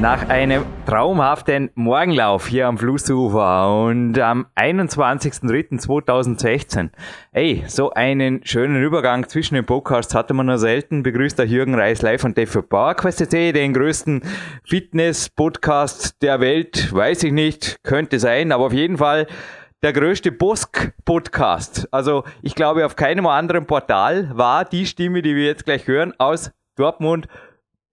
Nach einem traumhaften Morgenlauf hier am Flussufer und am 21.03.2016. Ey, so einen schönen Übergang zwischen den Podcasts hatte man nur selten. Begrüßt der Jürgen Reis live von Dave PowerQuest den größten Fitness-Podcast der Welt. Weiß ich nicht, könnte sein, aber auf jeden Fall der größte Bosk-Podcast. Also ich glaube, auf keinem anderen Portal war die Stimme, die wir jetzt gleich hören, aus Dortmund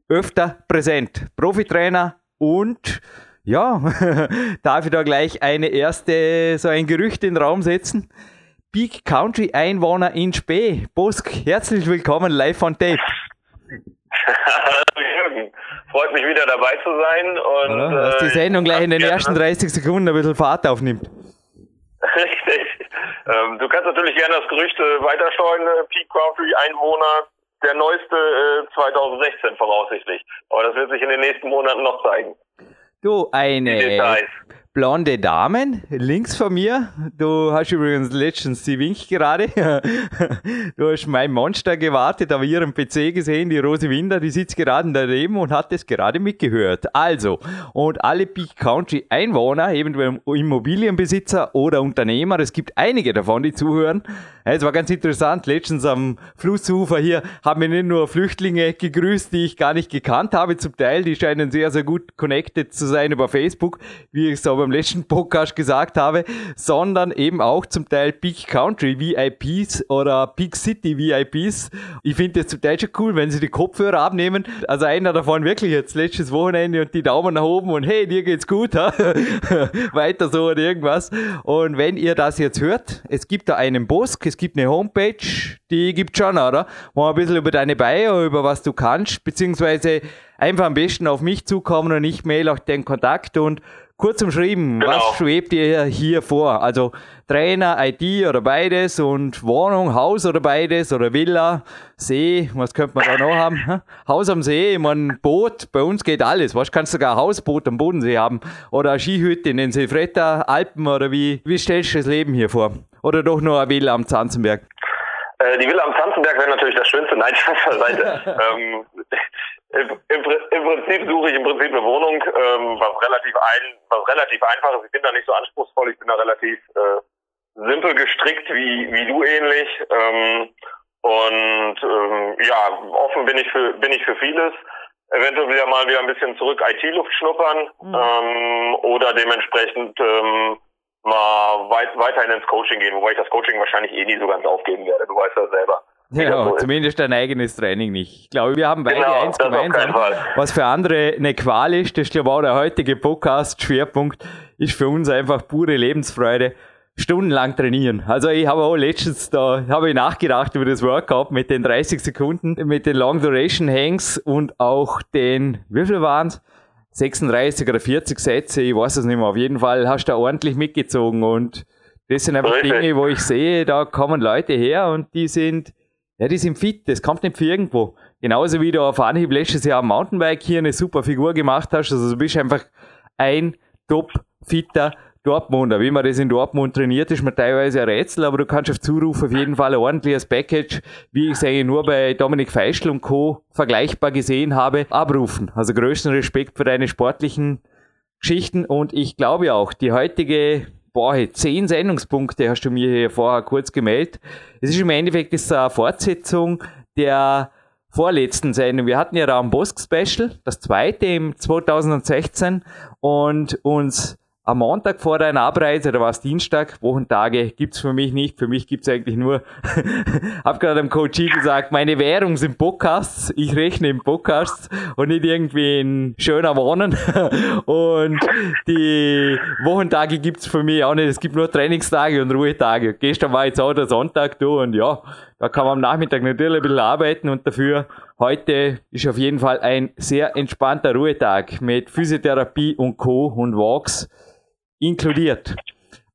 öfter präsent. Profitrainer und ja, darf ich da gleich eine erste, so ein Gerücht in den Raum setzen. Peak Country Einwohner in Spee. Bosk, herzlich willkommen live von Tape. Jürgen, freut mich wieder dabei zu sein. Und, ja, dass die äh, Sendung gleich in den ersten 30 Sekunden ein bisschen Fahrt aufnimmt. Richtig. Ähm, du kannst natürlich gerne das Gerücht äh, weiterstreuen, äh, Peak Country Einwohner der neueste äh, 2016 voraussichtlich. Aber das wird sich in den nächsten Monaten noch zeigen. Du, eine blonde Damen links von mir. Du hast übrigens letztens die Wink gerade. Du hast mein Monster gewartet, aber ihren PC gesehen, die Rose Winder, die sitzt gerade daneben und hat es gerade mitgehört. Also, und alle Peak Country Einwohner, eventuell Immobilienbesitzer oder Unternehmer, es gibt einige davon, die zuhören, es war ganz interessant. Letztens am Flussufer hier haben wir nicht nur Flüchtlinge gegrüßt, die ich gar nicht gekannt habe zum Teil. Die scheinen sehr, sehr gut connected zu sein über Facebook, wie ich es auch beim letzten Podcast gesagt habe, sondern eben auch zum Teil Peak Country VIPs oder Peak City VIPs. Ich finde das zum Teil schon cool, wenn sie die Kopfhörer abnehmen. Also einer davon wirklich jetzt letztes Wochenende und die Daumen nach oben und hey, dir geht's gut, ha? weiter so oder irgendwas. Und wenn ihr das jetzt hört, es gibt da einen Bosk, es gibt eine Homepage, die gibt schon, oder? Wo ein bisschen über deine Bio, über was du kannst, beziehungsweise einfach am besten auf mich zukommen und ich mail auch den Kontakt und kurz umschrieben, genau. was schwebt dir hier vor? Also Trainer, IT oder beides und Wohnung, Haus oder beides oder Villa, See, was könnte man da noch haben? Haus am See, ich mein Boot, bei uns geht alles. Was kannst du sogar ein Hausboot am Bodensee haben? Oder eine Skihütte in den Seefretta, Alpen oder wie, wie stellst du das Leben hier vor? Oder doch nur eine Villa am Zanzenberg? Äh, die Villa am Zanzenberg wäre natürlich das Schönste. Nein, Spaß beiseite. ähm, im, im, im, Prinzip suche ich im Prinzip eine Wohnung, ähm, was relativ ein, was relativ einfach ist. Ich bin da nicht so anspruchsvoll, ich bin da relativ äh, simpel gestrickt wie wie du ähnlich. Ähm, und ähm, ja, offen bin ich für bin ich für vieles. Eventuell wieder mal wieder ein bisschen zurück IT-Luft schnuppern mhm. ähm, oder dementsprechend ähm, mal weit, weiterhin ins Coaching gehen, wobei ich das Coaching wahrscheinlich eh nie so ganz aufgeben werde. Du weißt ja selber. Ja, so zumindest dein eigenes Training nicht. Ich glaube, wir haben beide genau, eins gemeinsam. Was für andere eine Qual ist, das ist glaube auch der heutige Podcast-Schwerpunkt, ist für uns einfach pure Lebensfreude. Stundenlang trainieren. Also ich habe auch letztens da, habe ich nachgedacht über das Workout mit den 30 Sekunden, mit den Long Duration Hangs und auch den, wie viel waren es? 36 oder 40 Sätze, ich weiß es nicht mehr. Auf jeden Fall hast du da ordentlich mitgezogen und das sind einfach. Dinge, wo ich sehe, da kommen Leute her und die sind, ja, die sind fit, das kommt nicht für irgendwo. Genauso wie du auf Anhieb letztes Jahr am Mountainbike hier eine super Figur gemacht hast, also du bist einfach ein top fitter Dortmunder. Wie man das in Dortmund trainiert, ist mir teilweise ein Rätsel, aber du kannst auf Zuruf auf jeden Fall ein ordentliches Package, wie ich es eigentlich nur bei Dominik Feischl und Co. vergleichbar gesehen habe, abrufen. Also größten Respekt für deine sportlichen Geschichten und ich glaube auch, die heutige boah, zehn Sendungspunkte hast du mir hier vorher kurz gemeldet. Es ist im Endeffekt ist eine Fortsetzung der vorletzten Sendung. Wir hatten ja da ein Bosk Special, das zweite im 2016 und uns am Montag vor deiner Abreise, oder war es Dienstag, Wochentage gibt's für mich nicht. Für mich gibt's eigentlich nur, hab gerade dem Coach gesagt, meine Währung sind Podcasts. Ich rechne in Podcasts und nicht irgendwie in schöner Wohnen. und die Wochentage gibt's für mich auch nicht. Es gibt nur Trainingstage und Ruhetage. Gestern war jetzt auch der Sonntag du und ja, da kann man am Nachmittag natürlich ein bisschen arbeiten und dafür heute ist auf jeden Fall ein sehr entspannter Ruhetag mit Physiotherapie und Co. und Walks inkludiert.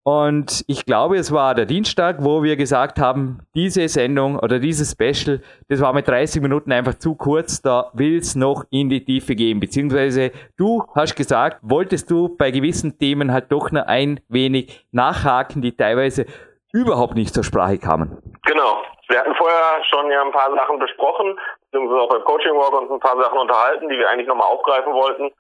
Und ich glaube, es war der Dienstag, wo wir gesagt haben, diese Sendung oder dieses Special, das war mit 30 Minuten einfach zu kurz, da will es noch in die Tiefe gehen. Beziehungsweise du hast gesagt, wolltest du bei gewissen Themen halt doch noch ein wenig nachhaken, die teilweise überhaupt nicht zur Sprache kamen. Genau. Wir hatten vorher schon ja ein paar Sachen besprochen, beziehungsweise auch beim Coaching Walk uns ein paar Sachen unterhalten, die wir eigentlich nochmal aufgreifen wollten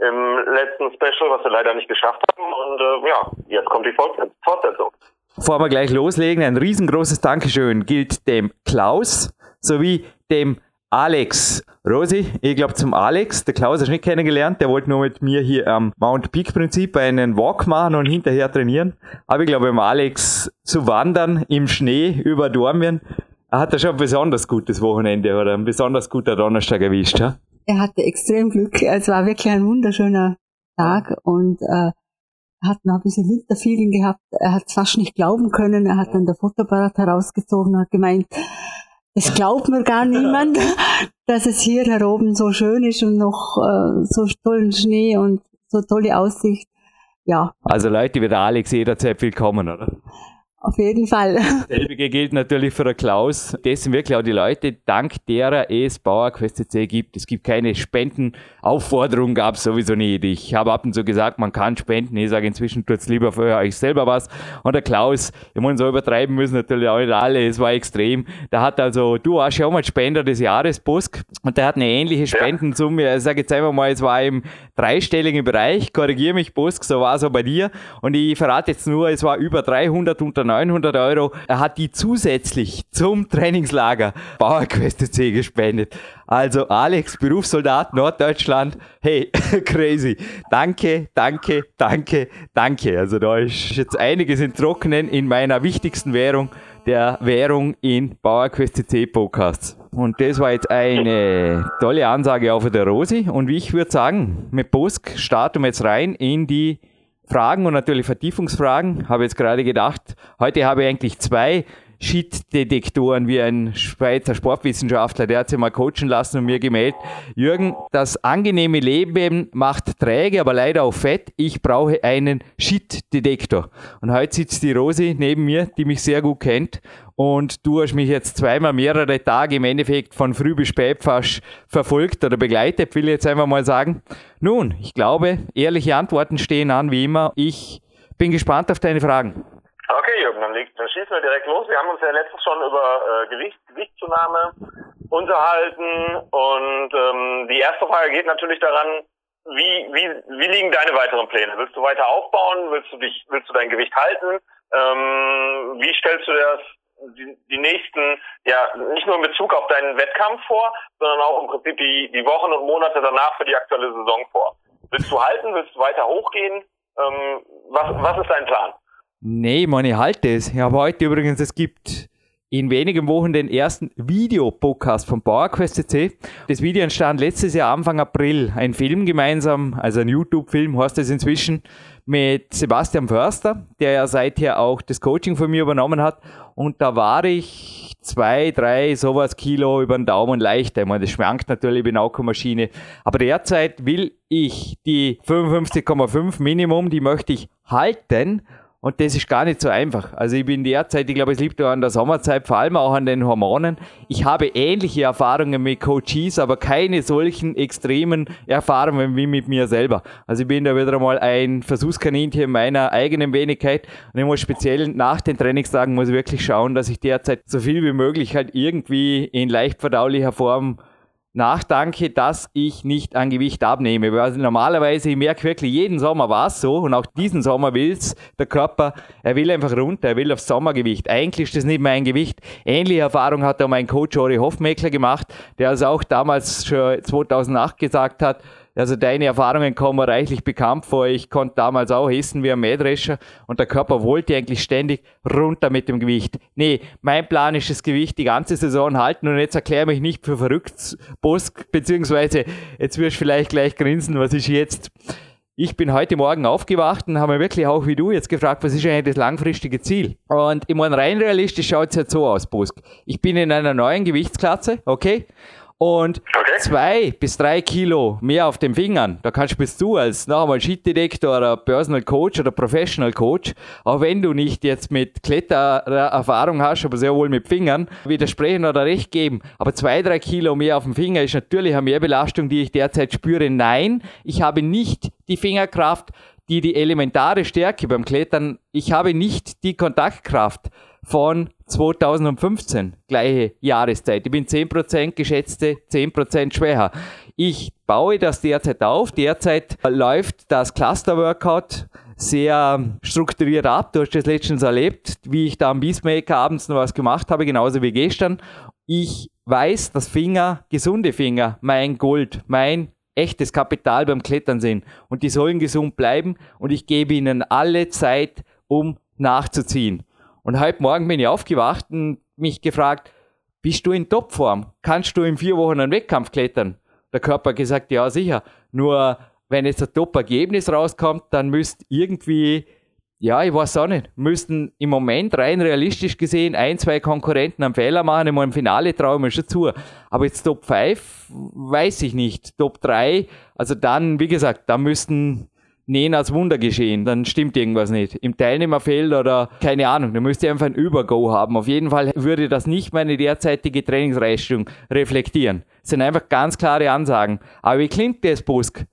im letzten Special, was wir leider nicht geschafft haben. Und äh, ja, jetzt kommt die Fortsetzung. Bevor wir gleich loslegen, ein riesengroßes Dankeschön gilt dem Klaus sowie dem Alex. Rosi, ich glaube zum Alex, der Klaus hast du nicht kennengelernt, der wollte nur mit mir hier am Mount Peak Prinzip einen Walk machen und hinterher trainieren. Aber ich glaube, beim Alex zu wandern im Schnee über Dormien, hat er schon ein besonders gutes Wochenende oder ein besonders guter Donnerstag erwischt. Ja? Er hatte extrem Glück. Es war wirklich ein wunderschöner Tag und äh, hat noch ein bisschen Winterfeeling gehabt. Er hat es fast nicht glauben können. Er hat dann der Fotoapparat herausgezogen und hat gemeint, es glaubt mir gar niemand, dass es hier heroben so schön ist und noch äh, so tollen Schnee und so tolle Aussicht. Ja. Also Leute wie der Alex jederzeit willkommen, oder? Auf jeden Fall. Selbige gilt natürlich für den Klaus. Dessen wirklich auch die Leute, dank derer es Bauerquest CC gibt. Es gibt keine Spendenaufforderung, gab es sowieso nicht. Ich habe ab und zu gesagt, man kann spenden. Ich sage inzwischen, tut's lieber für euch selber was. Und der Klaus, ich muss so übertreiben müssen natürlich auch nicht alle. Es war extrem. Der hat also, du warst ja auch mal Spender des Jahres, Busk. Und der hat eine ähnliche Spendensumme. Ich sage jetzt einfach mal, es war im dreistelligen Bereich. Korrigiere mich, Busk, so war es auch bei dir. Und ich verrate jetzt nur, es war über 300 unter 900 Euro. Er hat die zusätzlich zum Trainingslager Bauerquest C gespendet. Also Alex, Berufssoldat Norddeutschland, hey, crazy. Danke, danke, danke, danke. Also da ist jetzt einiges in Trockenen in meiner wichtigsten Währung, der Währung in Bauerquest C Podcasts. Und das war jetzt eine tolle Ansage für der Rosi. Und wie ich würde sagen, mit Bosk starten wir jetzt rein in die Fragen und natürlich Vertiefungsfragen. Habe jetzt gerade gedacht, heute habe ich eigentlich zwei Shit-Detektoren wie ein Schweizer Sportwissenschaftler, der hat sich mal coachen lassen und mir gemeldet, Jürgen, das angenehme Leben macht träge, aber leider auch fett. Ich brauche einen Shit-Detektor. Und heute sitzt die Rosi neben mir, die mich sehr gut kennt. Und du hast mich jetzt zweimal mehrere Tage im Endeffekt von früh bis spät fast verfolgt oder begleitet, will ich jetzt einfach mal sagen. Nun, ich glaube, ehrliche Antworten stehen an, wie immer. Ich bin gespannt auf deine Fragen. Okay, Jürgen, dann, dann schießen wir direkt los. Wir haben uns ja letztens schon über äh, Gewicht, Gewichtszunahme unterhalten und ähm, die erste Frage geht natürlich daran, wie, wie, wie liegen deine weiteren Pläne? Willst du weiter aufbauen? Willst du dich, willst du dein Gewicht halten? Ähm, wie stellst du das die, die nächsten, ja, nicht nur in Bezug auf deinen Wettkampf vor, sondern auch im Prinzip die, die Wochen und Monate danach für die aktuelle Saison vor? Willst du halten? Willst du weiter hochgehen? Ähm, was, was ist dein Plan? Nee, man, ich halte es. Ich habe heute übrigens, es gibt in wenigen Wochen den ersten Videopodcast von PowerQuest CC. Das Video entstand letztes Jahr Anfang April. Ein Film gemeinsam, also ein YouTube-Film heißt es inzwischen, mit Sebastian Förster, der ja seither auch das Coaching von mir übernommen hat. Und da war ich zwei, drei, sowas Kilo über den Daumen leichter. Ich meine, das schwankt natürlich, ich bin auch keine Maschine. Aber derzeit will ich die 55,5 Minimum, die möchte ich halten und das ist gar nicht so einfach. Also ich bin derzeit, ich glaube, es liegt an der Sommerzeit, vor allem auch an den Hormonen. Ich habe ähnliche Erfahrungen mit Coaches, aber keine solchen extremen Erfahrungen wie mit mir selber. Also ich bin da wieder einmal ein Versuchskaninchen in meiner eigenen Wenigkeit. Und ich muss speziell nach den Trainingstagen muss ich wirklich schauen, dass ich derzeit so viel wie möglich halt irgendwie in leicht verdaulicher Form nachdanke, dass ich nicht an Gewicht abnehme. Weil also normalerweise, ich merke wirklich, jeden Sommer war es so und auch diesen Sommer will es der Körper, er will einfach runter, er will aufs Sommergewicht. Eigentlich ist das nicht mein Gewicht. Ähnliche Erfahrung hat auch mein Coach Ori Hoffmeckler gemacht, der also auch damals schon 2008 gesagt hat, also deine Erfahrungen kommen reichlich bekannt vor. Ich konnte damals auch essen wie ein Mähdrescher und der Körper wollte eigentlich ständig runter mit dem Gewicht. Nee, mein Plan ist das Gewicht die ganze Saison halten und jetzt erkläre mich nicht für verrückt, Bosk, beziehungsweise jetzt wirst du vielleicht gleich grinsen, was ist jetzt? Ich bin heute Morgen aufgewacht und habe mir wirklich auch wie du jetzt gefragt, was ist eigentlich das langfristige Ziel? Und ich meine, rein realistisch schaut es jetzt so aus, Bosk. Ich bin in einer neuen Gewichtsklasse, okay? Und okay. zwei bis drei Kilo mehr auf den Fingern, da kannst bist du als noch einmal Skitdetektor oder Personal Coach oder Professional Coach, auch wenn du nicht jetzt mit Klettererfahrung hast, aber sehr wohl mit Fingern, widersprechen oder recht geben. Aber zwei, drei Kilo mehr auf dem Finger ist natürlich eine Mehrbelastung, die ich derzeit spüre. Nein, ich habe nicht die Fingerkraft, die die elementare Stärke beim Klettern, ich habe nicht die Kontaktkraft von 2015, gleiche Jahreszeit. Ich bin 10% geschätzte 10% schwächer. Ich baue das derzeit auf. Derzeit läuft das Cluster Workout sehr strukturiert ab. Du hast das letztens erlebt, wie ich da am Beastmaker abends noch was gemacht habe, genauso wie gestern. Ich weiß, dass Finger, gesunde Finger, mein Gold, mein echtes Kapital beim Klettern sind. Und die sollen gesund bleiben und ich gebe ihnen alle Zeit, um nachzuziehen. Und heute Morgen bin ich aufgewacht und mich gefragt, bist du in Topform? Kannst du in vier Wochen einen Wettkampf klettern? Der Körper hat gesagt, ja sicher. Nur wenn jetzt ein Top-Ergebnis rauskommt, dann müsst irgendwie, ja, ich weiß auch nicht, müssten im Moment rein realistisch gesehen ein, zwei Konkurrenten einen Fehler machen, im Finale traue ich mir schon zu. Aber jetzt Top 5 weiß ich nicht. Top 3, also dann, wie gesagt, da müssten nähen als Wunder geschehen, dann stimmt irgendwas nicht. Im Teilnehmerfeld oder keine Ahnung, da müsste ich einfach ein Übergo haben. Auf jeden Fall würde das nicht meine derzeitige Trainingsleistung reflektieren. Das sind einfach ganz klare Ansagen. Aber wie klingt das, Busk?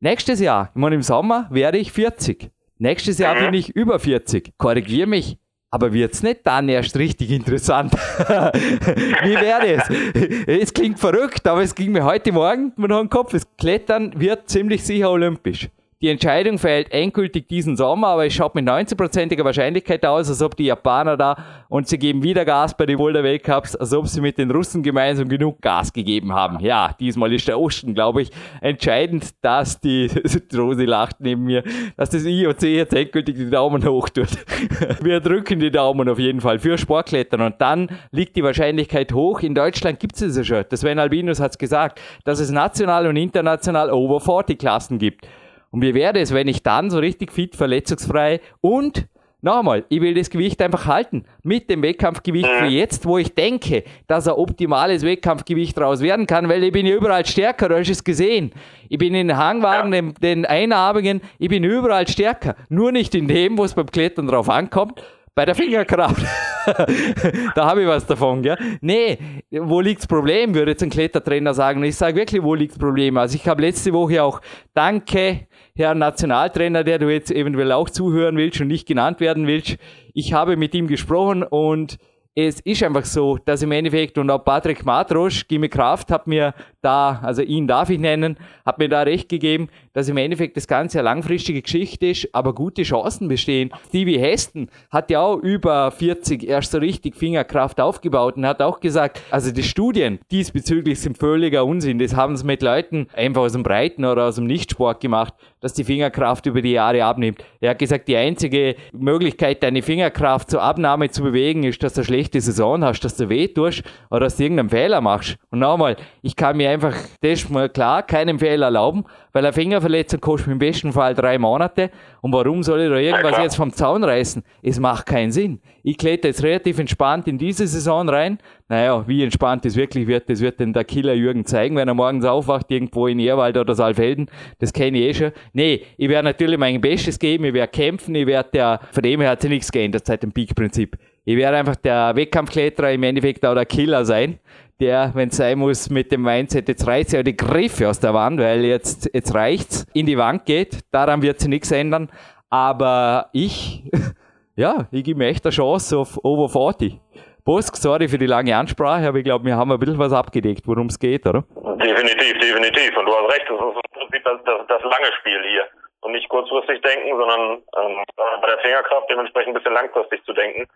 Nächstes Jahr, ich meine, im Sommer werde ich 40. Nächstes Jahr bin ich über 40. Korrigiere mich. Aber wird's nicht dann erst richtig interessant? Wie wäre es? Es klingt verrückt, aber es ging mir heute Morgen mit dem Kopf. Das Klettern wird ziemlich sicher olympisch. Die Entscheidung fällt endgültig diesen Sommer, aber es schaut mit 19%iger Wahrscheinlichkeit aus, als ob die Japaner da und sie geben wieder Gas bei den Boulder Weltcups, als ob sie mit den Russen gemeinsam genug Gas gegeben haben. Ja, diesmal ist der Osten, glaube ich, entscheidend, dass die, Rosi lacht neben mir, dass das IOC jetzt endgültig die Daumen hoch tut. Wir drücken die Daumen auf jeden Fall für Sportklettern und dann liegt die Wahrscheinlichkeit hoch. In Deutschland gibt es ja schon. Das Sven Albinus hat es gesagt, dass es national und international Over 40 Klassen gibt. Und wie wäre es, wenn ich dann so richtig fit, verletzungsfrei und Nochmal, ich will das Gewicht einfach halten. Mit dem Wettkampfgewicht für jetzt, wo ich denke, dass ein optimales Wettkampfgewicht raus werden kann, weil ich bin ja überall stärker, du hast es gesehen. Ich bin in den Hangwagen, den, den Einarmigen, ich bin überall stärker. Nur nicht in dem, wo es beim Klettern drauf ankommt, bei der Fingerkraft. da habe ich was davon, gell? Nee, wo liegt das Problem, würde jetzt ein Klettertrainer sagen. Ich sage wirklich, wo liegt das Problem? Also ich habe letzte Woche auch Danke Herr Nationaltrainer, der du jetzt eventuell auch zuhören willst und nicht genannt werden willst. Ich habe mit ihm gesprochen und es ist einfach so, dass im Endeffekt, und auch Patrick Matrosch, Gimme Kraft, hat mir da, also ihn darf ich nennen, hat mir da recht gegeben, dass im Endeffekt das Ganze eine langfristige Geschichte ist, aber gute Chancen bestehen. Stevie Heston hat ja auch über 40 erst so richtig Fingerkraft aufgebaut und hat auch gesagt, also die Studien diesbezüglich sind völliger Unsinn. Das haben sie mit Leuten einfach aus dem Breiten oder aus dem Nichtsport gemacht, dass die Fingerkraft über die Jahre abnimmt. Er hat gesagt, die einzige Möglichkeit, deine Fingerkraft zur Abnahme zu bewegen, ist, dass du eine schlechte Saison hast, dass du weh tust oder dass du irgendeinen Fehler machst. Und nochmal, ich kann mir einfach, das mal klar, keinen Fehler erlauben, weil eine Fingerverletzung kostet im besten Fall drei Monate. Und warum soll ich da irgendwas jetzt vom Zaun reißen? Es macht keinen Sinn. Ich kletter jetzt relativ entspannt in diese Saison rein. Naja, wie entspannt es wirklich wird, das wird denn der Killer Jürgen zeigen, wenn er morgens aufwacht, irgendwo in Ehrwald oder Saalfelden. Das kenne ich eh schon. Nee, ich werde natürlich mein Bestes geben, ich werde kämpfen, ich werde der, von dem her hat sich nichts geändert seit dem Peak-Prinzip. Ich werde einfach der Wettkampfkletterer im Endeffekt auch der Killer sein der, wenn es sein muss, mit dem Mindset, jetzt reißt ja die Griffe aus der Wand, weil jetzt, jetzt reicht's, in die Wand geht. Daran wird sich nichts ändern. Aber ich, ja, ich gebe mir echt eine Chance auf Over 40. Bosk, sorry für die lange Ansprache, aber ich glaube, wir haben ein bisschen was abgedeckt, worum es geht, oder? Definitiv, definitiv. Und du hast recht, das ist im Prinzip das, das, das lange Spiel hier. Und nicht kurzfristig denken, sondern ähm, bei der Fingerkraft dementsprechend ein bisschen langfristig zu denken.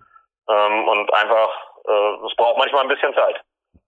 Ähm, und einfach, äh, es braucht manchmal ein bisschen Zeit.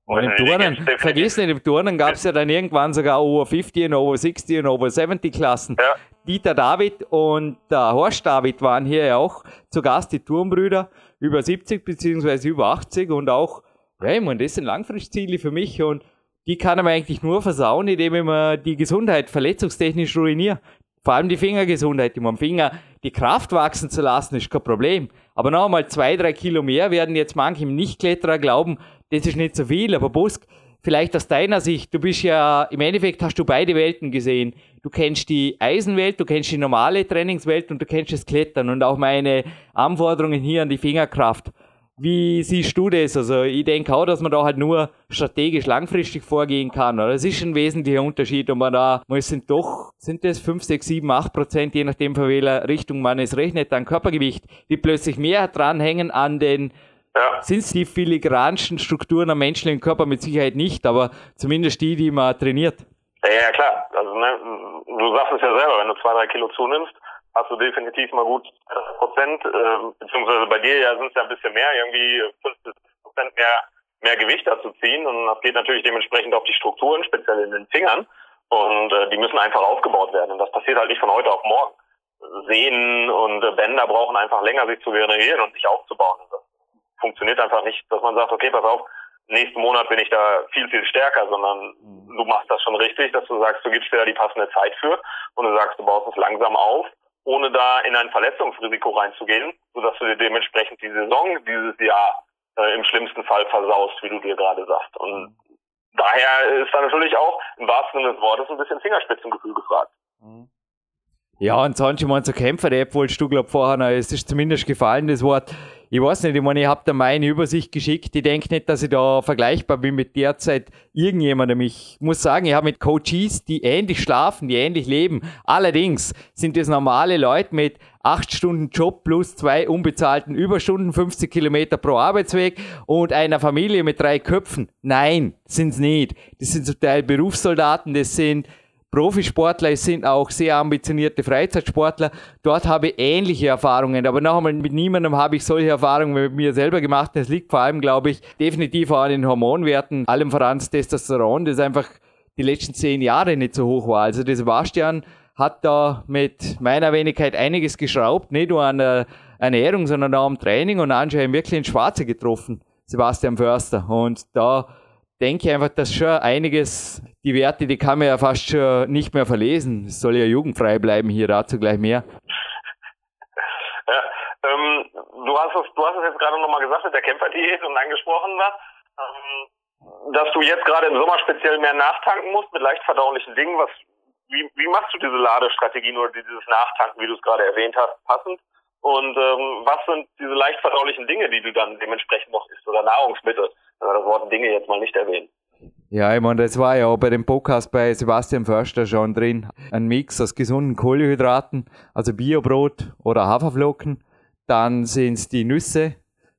Und im Turnen, vergiss nicht, im Turnen gab es ja dann irgendwann sogar Over 50 und Over 60 und Over 70 Klassen. Ja. Dieter David und der Horst David waren hier ja auch zu Gast, die Turmbrüder, über 70 beziehungsweise über 80 und auch, meine, das sind Langfristziele für mich und die kann man eigentlich nur versauen, indem ich mir die Gesundheit verletzungstechnisch ruiniere. Vor allem die Fingergesundheit. Im Finger die Kraft wachsen zu lassen, ist kein Problem. Aber noch einmal zwei, drei Kilo mehr werden jetzt manche im Nichtkletterer glauben, das ist nicht so viel. Aber Busk, vielleicht aus deiner Sicht, du bist ja, im Endeffekt hast du beide Welten gesehen. Du kennst die Eisenwelt, du kennst die normale Trainingswelt und du kennst das Klettern und auch meine Anforderungen hier an die Fingerkraft. Wie siehst du das? Also ich denke auch, dass man da halt nur strategisch langfristig vorgehen kann. Oder? Es ist ein wesentlicher Unterschied, und man da, man sind doch, sind das 5, 6, 7, 8 Prozent, je nachdem von welcher Richtung man es rechnet, an Körpergewicht, die plötzlich mehr dranhängen an den ja. sind es die filigransten Strukturen am menschlichen Körper mit Sicherheit nicht, aber zumindest die, die man trainiert. Ja, ja klar. Also ne, du sagst es ja selber, wenn du zwei, drei Kilo zunimmst, hast du definitiv mal gut Prozent, äh, beziehungsweise bei dir ja sind es ja ein bisschen mehr, irgendwie fünf bis Prozent mehr, mehr Gewicht dazu ziehen und das geht natürlich dementsprechend auf die Strukturen, speziell in den Fingern und äh, die müssen einfach aufgebaut werden und das passiert halt nicht von heute auf morgen. Sehnen und äh, Bänder brauchen einfach länger, sich zu generieren und sich aufzubauen. Und das funktioniert einfach nicht, dass man sagt, okay, pass auf, nächsten Monat bin ich da viel, viel stärker, sondern mhm. du machst das schon richtig, dass du sagst, du gibst dir da die passende Zeit für und du sagst, du baust es langsam auf ohne da in ein Verletzungsrisiko reinzugehen, sodass du dir dementsprechend die Saison dieses Jahr äh, im schlimmsten Fall versaust, wie du dir gerade sagst. Und daher ist da natürlich auch im wahrsten Sinne des Wortes ein bisschen Fingerspitzengefühl gefragt. Ja, und sonst, ich meine, zur Kämpfer-App wolltest du, glaube vorher, es ist zumindest gefallen, das Wort ich weiß nicht, ich meine, ich habe da meine Übersicht geschickt. Ich denke nicht, dass ich da vergleichbar bin mit derzeit irgendjemandem. Ich muss sagen, ich habe mit Coaches, die ähnlich schlafen, die ähnlich leben. Allerdings sind das normale Leute mit acht Stunden Job plus zwei unbezahlten Überstunden, 50 Kilometer pro Arbeitsweg und einer Familie mit drei Köpfen. Nein, sind's nicht. Das sind zum Teil Berufssoldaten, das sind Profisportler, es sind auch sehr ambitionierte Freizeitsportler. Dort habe ich ähnliche Erfahrungen, aber noch einmal mit niemandem habe ich solche Erfahrungen mit mir selber gemacht. Das liegt vor allem, glaube ich, definitiv an den Hormonwerten, allem voran das Testosteron, das einfach die letzten zehn Jahre nicht so hoch war. Also das Sebastian hat da mit meiner Wenigkeit einiges geschraubt, nicht nur an der Ernährung, sondern auch am Training und anscheinend wirklich ins Schwarze getroffen, Sebastian Förster. Und da denke einfach, dass schon einiges, die Werte, die kann man ja fast schon nicht mehr verlesen. Es soll ja jugendfrei bleiben hier, dazu gleich mehr. Ähm, du hast es, du hast es jetzt gerade nochmal gesagt mit der Kämpferdiät und angesprochen was, ähm, dass du jetzt gerade im Sommer speziell mehr nachtanken musst mit leicht verdaulichen Dingen. Was, wie, wie machst du diese Ladestrategien oder dieses Nachtanken, wie du es gerade erwähnt hast, passend? Und ähm, was sind diese leicht verdaulichen Dinge, die du dann dementsprechend noch isst oder Nahrungsmittel? Wenn das Wort Dinge jetzt mal nicht erwähnen. Ja, ich meine, das war ja auch bei dem Podcast bei Sebastian Förster schon drin. Ein Mix aus gesunden Kohlenhydraten, also Biobrot oder Haferflocken. Dann sind es die Nüsse,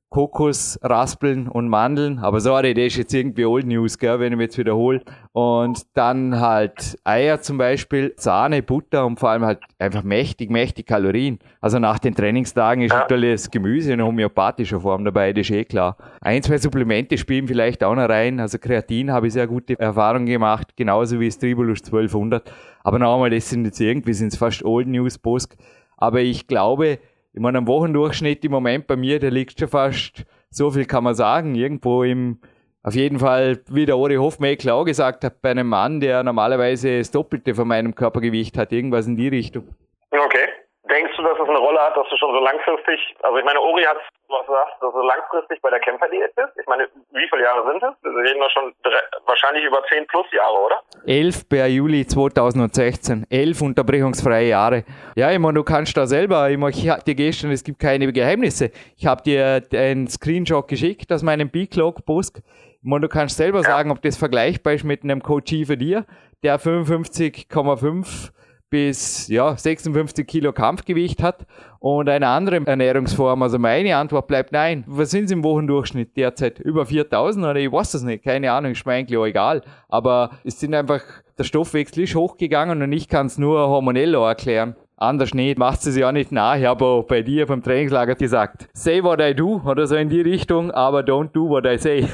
Kokos, Raspeln und Mandeln. Aber sorry, das ist jetzt irgendwie Old News, gell, wenn ich mich jetzt wiederhole. Und dann halt Eier zum Beispiel, Sahne, Butter und vor allem halt einfach mächtig, mächtig Kalorien. Also nach den Trainingstagen ist natürlich das Gemüse in homöopathischer Form dabei, das ist eh klar. Ein, zwei Supplemente spielen vielleicht auch noch rein. Also Kreatin habe ich sehr gute Erfahrungen gemacht, genauso wie das Tribulus 1200. Aber nochmal, das sind jetzt irgendwie, sind es fast Old News, Post. Aber ich glaube, ich meine, am Wochendurchschnitt im Moment bei mir, der liegt schon fast, so viel kann man sagen, irgendwo im, auf jeden Fall, wie der Ori Hofmeckler auch gesagt hat, bei einem Mann, der normalerweise das Doppelte von meinem Körpergewicht hat, irgendwas in die Richtung. Okay. Denkst du, dass es eine Rolle hat, dass du schon so langfristig, also ich meine, Ori hat was gesagt, dass du langfristig bei der Kämpferdiät bist? Ich meine, wie viele Jahre sind es? Wir reden doch schon drei, wahrscheinlich über 10 plus Jahre, oder? Elf per Juli 2016. Elf unterbrechungsfreie Jahre. Ja, ich meine, du kannst da selber, ich meine, ich dir gestern, es gibt keine Geheimnisse. Ich habe dir einen Screenshot geschickt aus meinem B-Clock-Post. Ich meine, du kannst selber ja. sagen, ob das vergleichbar ist mit einem Coachie für dir, der 55,5 bis ja, 56 Kilo Kampfgewicht hat und eine andere Ernährungsform. Also meine Antwort bleibt nein. Was sind sie im Wochendurchschnitt derzeit? Über 4000 oder ich weiß das nicht, keine Ahnung, ist mir eigentlich auch egal. Aber es sind einfach, der Stoffwechsel ist hochgegangen und ich kann es nur hormonell erklären. Anders nicht, macht es ja nicht nach. Ich habe auch bei dir beim Trainingslager gesagt, say what I do oder so in die Richtung, aber don't do what I say.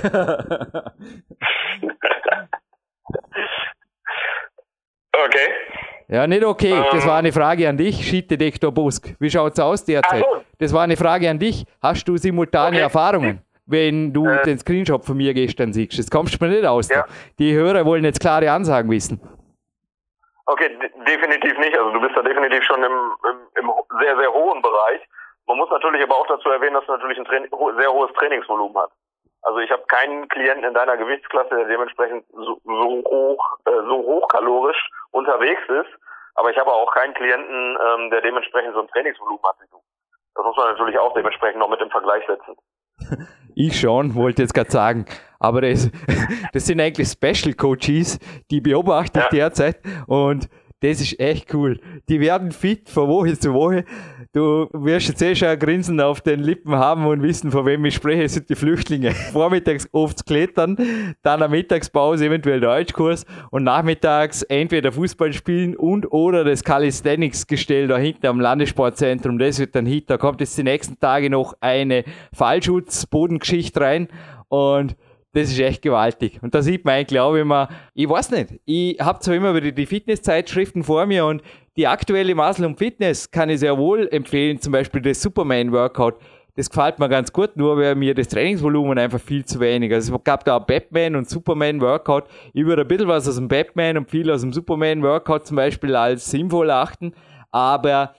okay. Ja, nicht okay. Ähm, das war eine Frage an dich, Skitdetektor Busk. Wie schaut's aus derzeit? So. Das war eine Frage an dich. Hast du simultane okay. Erfahrungen? Wenn du äh, den Screenshot von mir gestern siehst. Das kommst du mir nicht aus. Ja. Die Hörer wollen jetzt klare Ansagen wissen. Okay, definitiv nicht. Also du bist da definitiv schon im, im, im, sehr, sehr hohen Bereich. Man muss natürlich aber auch dazu erwähnen, dass du natürlich ein Training, sehr hohes Trainingsvolumen hast. Also ich habe keinen Klienten in deiner Gewichtsklasse, der dementsprechend so, so hoch, äh, so hochkalorisch unterwegs ist. Aber ich habe auch keinen Klienten, ähm, der dementsprechend so ein Trainingsvolumen hat wie du. Das muss man natürlich auch dementsprechend noch mit im Vergleich setzen. Ich schon, wollte jetzt gerade sagen. Aber das, das sind eigentlich Special Coaches, die beobachte ich ja. derzeit und das ist echt cool. Die werden fit von Woche zu Woche. Du wirst jetzt eh schon ein Grinsen auf den Lippen haben und wissen, von wem ich spreche. Es sind die Flüchtlinge. Vormittags oft Klettern, dann eine Mittagspause, eventuell Deutschkurs und nachmittags entweder Fußball spielen und oder das Calisthenics-Gestell da hinten am Landessportzentrum. Das wird dann hit. Da kommt jetzt die nächsten Tage noch eine Fallschutz-Bodengeschichte rein und das ist echt gewaltig. Und da sieht man eigentlich auch immer, ich weiß nicht, ich habe zwar immer wieder die Fitnesszeitschriften vor mir und die aktuelle Muscle und Fitness kann ich sehr wohl empfehlen, zum Beispiel das Superman Workout. Das gefällt mir ganz gut, nur wäre mir das Trainingsvolumen einfach viel zu wenig. Also es gab da auch Batman und Superman Workout. Ich würde ein bisschen was aus dem Batman und viel aus dem Superman Workout zum Beispiel als sinnvoll achten, aber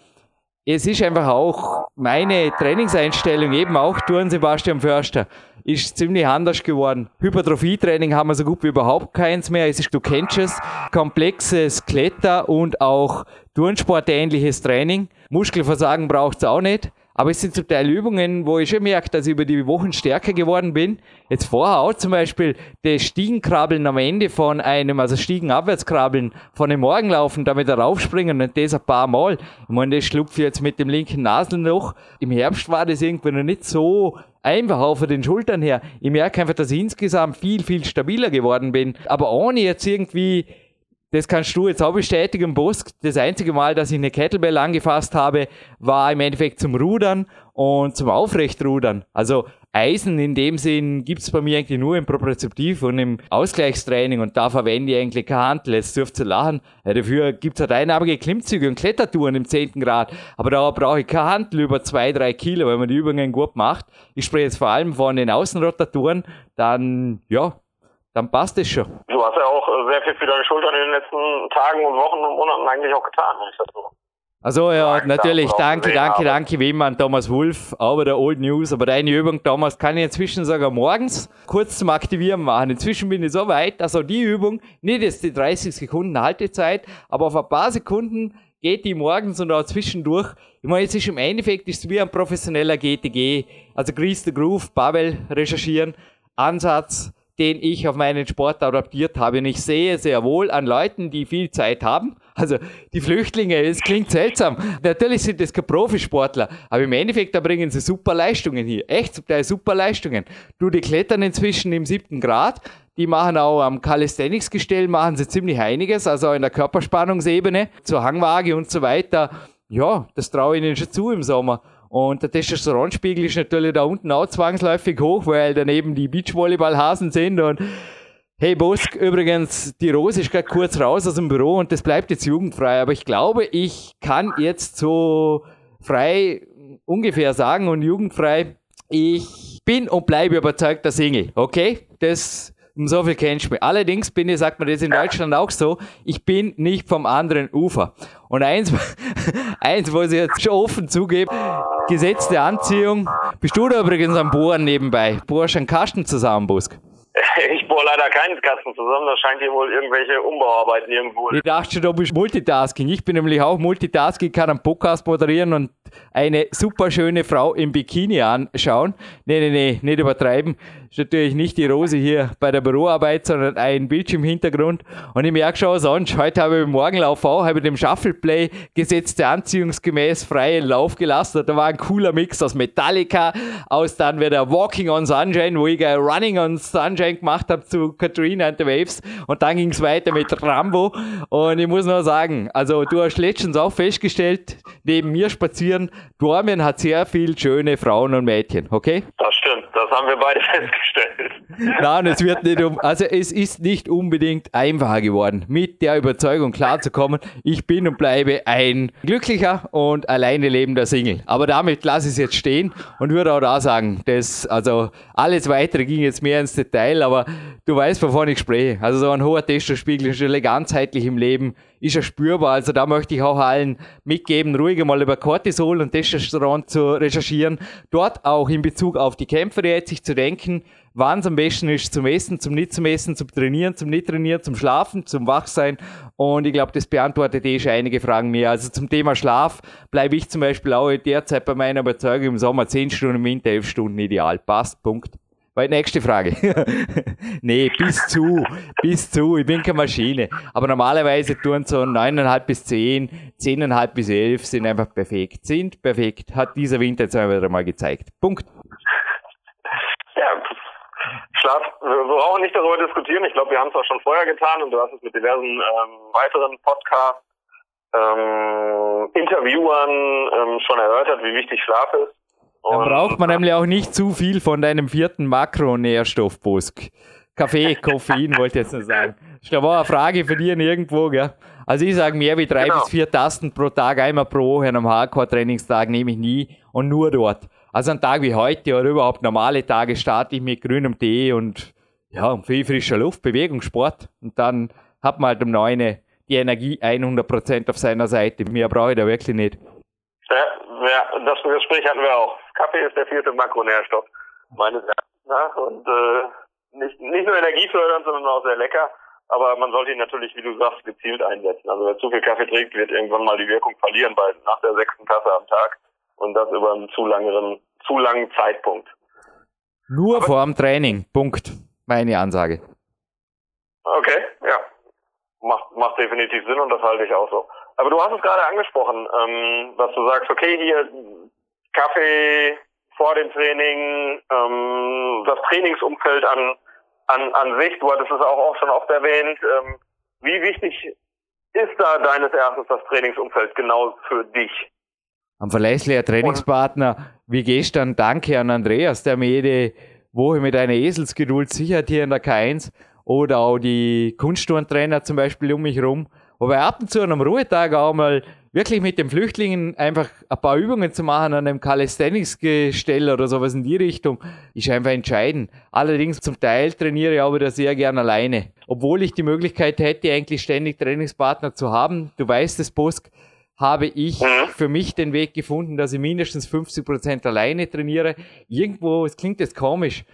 es ist einfach auch meine Trainingseinstellung, eben auch durch Sebastian Förster ist ziemlich anders geworden. Hypertrophie-Training haben wir so gut wie überhaupt keins mehr. Es ist, du kennst es, komplexes Kletter und auch Turnsport-ähnliches Training. Muskelversagen braucht es auch nicht. Aber es sind zum Teil Übungen, wo ich schon merke, dass ich über die Wochen stärker geworden bin. Jetzt vorher auch zum Beispiel das Stiegenkrabbeln am Ende von einem, also Stiegenabwärtskrabbeln von einem Morgenlaufen, damit raufspringen und das ein paar Mal. Ich meine, das schlupft jetzt mit dem linken Nasenloch. Im Herbst war das irgendwie noch nicht so einfach auch von den Schultern her. Ich merke einfach, dass ich insgesamt viel, viel stabiler geworden bin. Aber ohne jetzt irgendwie das kannst du jetzt auch bestätigen, Bosk. Das einzige Mal, dass ich eine Kettlebell angefasst habe, war im Endeffekt zum Rudern und zum Aufrechtrudern. Also Eisen in dem Sinn gibt's bei mir eigentlich nur im Propriozeptiv und im Ausgleichstraining und da verwende ich eigentlich keine Handel. Jetzt dürft ihr lachen. Ja, dafür gibt's halt einarmige Klimmzüge und Klettertouren im 10. Grad. Aber da brauche ich keine Handel über zwei, drei Kilo, wenn man die Übungen gut macht. Ich spreche jetzt vor allem von den Außenrotatoren. Dann, ja, dann passt es schon. Du hast ja auch äh, sehr viel für deine Schultern in den letzten Tagen und Wochen und Monaten eigentlich auch getan, wenn ich das so. Also ja, ja natürlich, danke, danke, habe. danke wie immer an Thomas Wolf, aber der Old News. Aber deine Übung, Thomas, kann ich inzwischen sogar morgens kurz zum Aktivieren machen. Inzwischen bin ich so weit, dass auch die Übung, nicht jetzt die 30 Sekunden Haltezeit, aber auf ein paar Sekunden geht die morgens und auch zwischendurch. Ich meine, es ist im Endeffekt ist wie ein professioneller GTG. Also Grease the Groove, Babel recherchieren, Ansatz, den ich auf meinen Sport adaptiert habe. Und ich sehe sehr wohl an Leuten, die viel Zeit haben, also die Flüchtlinge, es klingt seltsam. Natürlich sind das keine Profisportler, aber im Endeffekt, da bringen sie super Leistungen hier. Echt zum super Leistungen. Du, die klettern inzwischen im siebten Grad, die machen auch am Calisthenics-Gestell, machen sie ziemlich einiges, also in der Körperspannungsebene, zur Hangwaage und so weiter. Ja, das traue ich ihnen schon zu im Sommer. Und der Testosteronspiegel ist natürlich da unten auch zwangsläufig hoch, weil daneben die Beachvolleyballhasen sind. Und hey Bosk, übrigens, die Rose ist gerade kurz raus aus dem Büro und das bleibt jetzt jugendfrei. Aber ich glaube, ich kann jetzt so frei ungefähr sagen und jugendfrei, ich bin und bleibe überzeugter Single. Okay? Das um so viel kennst du mich. Allerdings bin ich, sagt man das in Deutschland auch so, ich bin nicht vom anderen Ufer. Und eins, eins, was ich jetzt schon offen zugebe, gesetzte Anziehung. Bist du da übrigens am Bohren nebenbei? Bohrst einen Kasten zusammen, Busk? Ich bohre leider keinen Kasten zusammen, das scheint hier wohl irgendwelche Umbauarbeiten irgendwo. Ich dachte schon, du bist Multitasking. Ich bin nämlich auch Multitasking, kann einen Podcast moderieren und eine super schöne Frau im Bikini anschauen. Nee, nee, nee, nicht übertreiben. Ist natürlich nicht die Rose hier bei der Büroarbeit, sondern ein Bildschirmhintergrund. Und ich merke schon sonst, heute habe ich im Morgenlauf auch, habe ich dem Shuffleplay gesetzte anziehungsgemäß freien Lauf gelassen. Da war ein cooler Mix aus Metallica, aus dann wieder Walking on Sunshine, wo ich Running on Sunshine gemacht habe zu Katrina and the Waves. Und dann ging es weiter mit Rambo. Und ich muss nur sagen, also du hast letztens auch festgestellt, neben mir spazieren, Dormien hat sehr viel schöne Frauen und Mädchen, okay? Das haben wir beide festgestellt. Nein, es wird nicht um, also es ist nicht unbedingt einfacher geworden, mit der Überzeugung klarzukommen, ich bin und bleibe ein glücklicher und alleine lebender Single. Aber damit lasse ich es jetzt stehen und würde auch da sagen, dass, also alles weitere ging jetzt mehr ins Detail, aber du weißt, wovon ich spreche. Also so ein hoher Testospiegel ist schon ganzheitlich im Leben ist ja spürbar. Also da möchte ich auch allen mitgeben, ruhig mal über Cortisol und Testosteron zu recherchieren. Dort auch in Bezug auf die Kämpfe jetzt sich zu denken, wann es am besten ist zum Essen, zum nicht zum Essen, zum Trainieren, zum nicht Trainieren, zum Schlafen, zum Wachsein. Und ich glaube, das beantwortet eh schon einige Fragen mehr. Also zum Thema Schlaf bleibe ich zum Beispiel auch derzeit bei meiner Überzeugung im Sommer 10 Stunden, im Winter 11 Stunden ideal. Passt, Punkt. Weil nächste Frage. nee, bis zu, bis zu, ich bin keine Maschine. Aber normalerweise tun so 9,5 bis 10, 10,5 bis 11 sind einfach perfekt. Sind perfekt. Hat dieser Winter jetzt wieder mal gezeigt. Punkt. Ja, Schlaf, wir brauchen nicht darüber diskutieren. Ich glaube, wir haben es auch schon vorher getan und du hast es mit diversen ähm, weiteren Podcasts, ähm, Interviewern ähm, schon erörtert, wie wichtig Schlaf ist. Da braucht man nämlich auch nicht zu viel von deinem vierten Makronährstoffbusk. Kaffee, Koffein, wollte ich jetzt nur sagen. Das war eine Frage für dich irgendwo, gell? Also ich sage mehr wie drei genau. bis vier Tasten pro Tag, einmal pro Woche an einem Hardcore-Trainingstag nehme ich nie und nur dort. Also an Tag wie heute oder überhaupt normale Tage starte ich mit grünem Tee und ja, und viel frischer Luft, Bewegung, Sport und dann hat man halt um neun die Energie 100% auf seiner Seite. Mehr brauche ich da wirklich nicht. Ja, ja, das Gespräch hatten wir auch. Kaffee ist der vierte Makronährstoff, meines Erachtens nach. Und äh, nicht, nicht nur energiefördernd, sondern auch sehr lecker. Aber man sollte ihn natürlich, wie du sagst, gezielt einsetzen. Also wer zu viel Kaffee trinkt, wird irgendwann mal die Wirkung verlieren bei nach der sechsten Tasse am Tag. Und das über einen zu langeren, zu langen Zeitpunkt. Nur Aber, vor dem Training. Punkt. Meine Ansage. Okay, ja. Macht, macht definitiv Sinn und das halte ich auch so. Aber du hast es gerade angesprochen, ähm, dass du sagst, okay, hier Kaffee vor dem Training, ähm, das Trainingsumfeld an, an, an sich, du hattest es auch, auch schon oft erwähnt. Ähm, wie wichtig ist da deines Erachtens das Trainingsumfeld genau für dich? Ein verlässlicher Trainingspartner, wie gestern, danke an Andreas, der mir jede Woche mit einer Eselsgeduld sichert hier in der K1 oder auch die Kunstturntrainer zum Beispiel um mich herum Wobei ab und zu an einem Ruhetag auch mal wirklich mit den Flüchtlingen einfach ein paar Übungen zu machen an einem Calisthenics-Gestell oder sowas in die Richtung, ist einfach entscheidend. Allerdings zum Teil trainiere ich auch wieder sehr gern alleine. Obwohl ich die Möglichkeit hätte, eigentlich ständig Trainingspartner zu haben. Du weißt es, Bosk, habe ich für mich den Weg gefunden, dass ich mindestens 50 Prozent alleine trainiere. Irgendwo, es klingt jetzt komisch,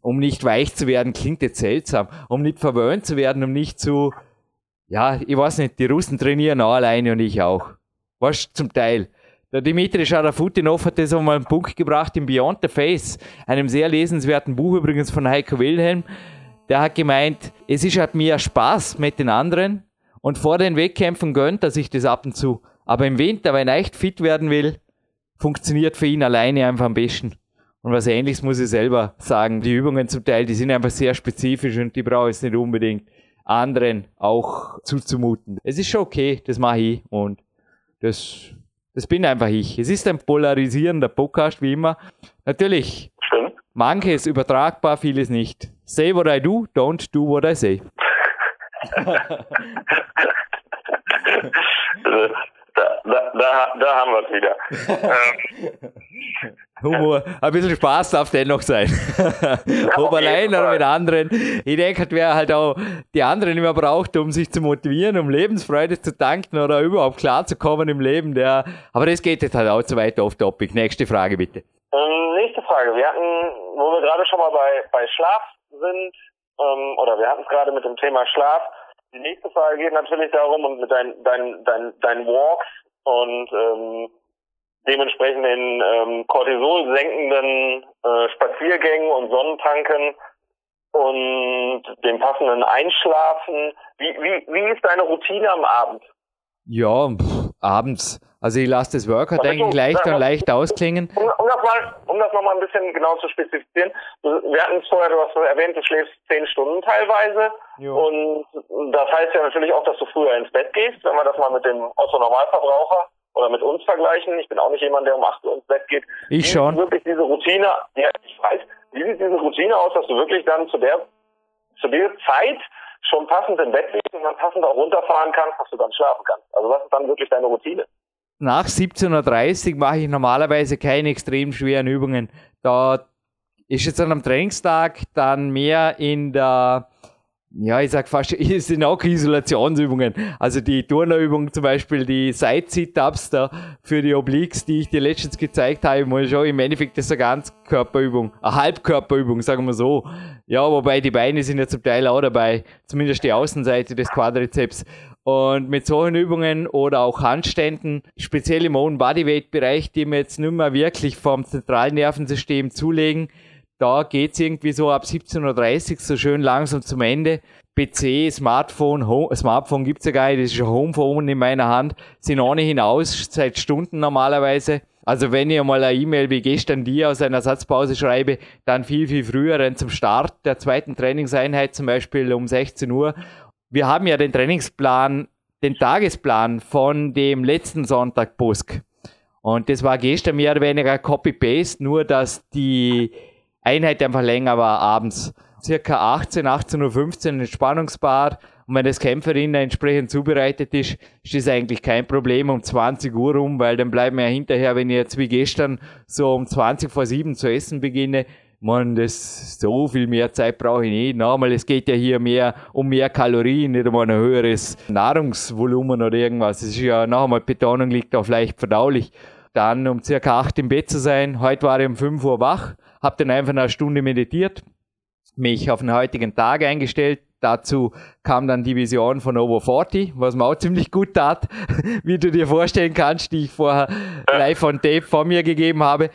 um nicht weich zu werden, klingt jetzt seltsam, um nicht verwöhnt zu werden, um nicht zu ja, ich weiß nicht, die Russen trainieren auch alleine und ich auch. Weißt zum Teil. Der Dimitri Scharafutinov hat das einmal einen Punkt gebracht in Beyond the Face, einem sehr lesenswerten Buch übrigens von Heiko Wilhelm. Der hat gemeint, es ist halt mir Spaß mit den anderen und vor den Wettkämpfen gönnt er sich das ab und zu. Aber im Winter, wenn er echt fit werden will, funktioniert für ihn alleine einfach am besten. Und was ähnliches muss ich selber sagen. Die Übungen zum Teil, die sind einfach sehr spezifisch und die brauche ich nicht unbedingt anderen auch zuzumuten. Es ist schon okay, das mache ich und das, das bin einfach ich. Es ist ein polarisierender Podcast, wie immer. Natürlich, Schön. manches übertragbar, vieles nicht. Say what I do, don't do what I say. Da, da, da, da haben wir es wieder. Humor, ein bisschen Spaß darf dennoch sein. Ob allein oder mit anderen. Ich denke, wer halt auch die anderen immer braucht, um sich zu motivieren, um Lebensfreude zu tanken oder überhaupt klarzukommen im Leben, der, aber das geht jetzt halt auch zu weit off topic. Nächste Frage bitte. Ähm, nächste Frage. Wir hatten, wo wir gerade schon mal bei, bei Schlaf sind, ähm, oder wir hatten es gerade mit dem Thema Schlaf, die nächste Frage geht natürlich darum, und mit deinen dein, dein, dein Walks und ähm, dementsprechend den ähm, Cortisol senkenden äh, Spaziergängen und Sonnentanken und dem passenden Einschlafen. Wie, wie, wie ist deine Routine am Abend? Ja, pff, abends. Also ich lasse das eigentlich leicht und leicht ausklingen. Um, um das mal, um das nochmal ein bisschen genau zu spezifizieren. Wir hatten es vorher, du hast erwähnt, du schläfst zehn Stunden teilweise. Jo. Und das heißt ja natürlich auch, dass du früher ins Bett gehst, wenn wir das mal mit dem Otto Normalverbraucher oder mit uns vergleichen. Ich bin auch nicht jemand, der um 8 Uhr ins Bett geht. Ich wie schon. wirklich diese Routine, ja, ich weiß, wie sieht diese Routine aus, dass du wirklich dann zu der, zu der Zeit schon passend im Bett liegst und dann passend auch runterfahren kannst, dass du dann schlafen kannst. Also was ist dann wirklich deine Routine? nach 17.30 Uhr mache ich normalerweise keine extrem schweren Übungen. Da ist jetzt an einem Trainingstag dann mehr in der ja, ich sag fast, es sind auch Isolationsübungen. Also die Turnerübung zum Beispiel, die Side-Sit-Ups da für die Obliques, die ich dir letztens gezeigt habe, muss schon im Endeffekt das ist eine Ganzkörperübung, eine Halbkörperübung, sagen wir so. Ja, wobei die Beine sind ja zum Teil auch dabei, zumindest die Außenseite des Quadrizeps. Und mit solchen Übungen oder auch Handständen, speziell im Own Bodyweight Bereich, die wir jetzt nicht mehr wirklich vom zentralen Nervensystem zulegen, da geht's irgendwie so ab 17.30 Uhr so schön langsam zum Ende. PC, Smartphone, Home, Smartphone gibt's ja gar nicht, das ist ein Homephone in meiner Hand, sind ohne hinaus seit Stunden normalerweise. Also wenn ich mal eine E-Mail wie gestern dir aus einer Satzpause schreibe, dann viel, viel früher, dann zum Start der zweiten Trainingseinheit, zum Beispiel um 16 Uhr. Wir haben ja den Trainingsplan, den Tagesplan von dem letzten Sonntag Busk. Und das war gestern mehr oder weniger Copy-Paste, nur dass die Einheit einfach länger war abends. Circa 18, 18.15 Uhr Entspannungsbad. Und wenn das Kämpferin entsprechend zubereitet ist, ist das eigentlich kein Problem um 20 Uhr rum, weil dann bleiben wir ja hinterher, wenn ich jetzt wie gestern so um 20 vor 7 zu essen beginne, man, das, so viel mehr Zeit brauche ich nicht. Nochmal, es geht ja hier mehr um mehr Kalorien, nicht um ein höheres Nahrungsvolumen oder irgendwas. Es ist ja, noch einmal, Betonung liegt auf leicht verdaulich. Dann um circa 8 im Bett zu sein. Heute war ich um 5 Uhr wach habe dann einfach eine Stunde meditiert, mich auf den heutigen Tag eingestellt. Dazu kam dann die Vision von Over 40, was mir auch ziemlich gut tat, wie du dir vorstellen kannst, die ich vorher live on tape vor mir gegeben habe.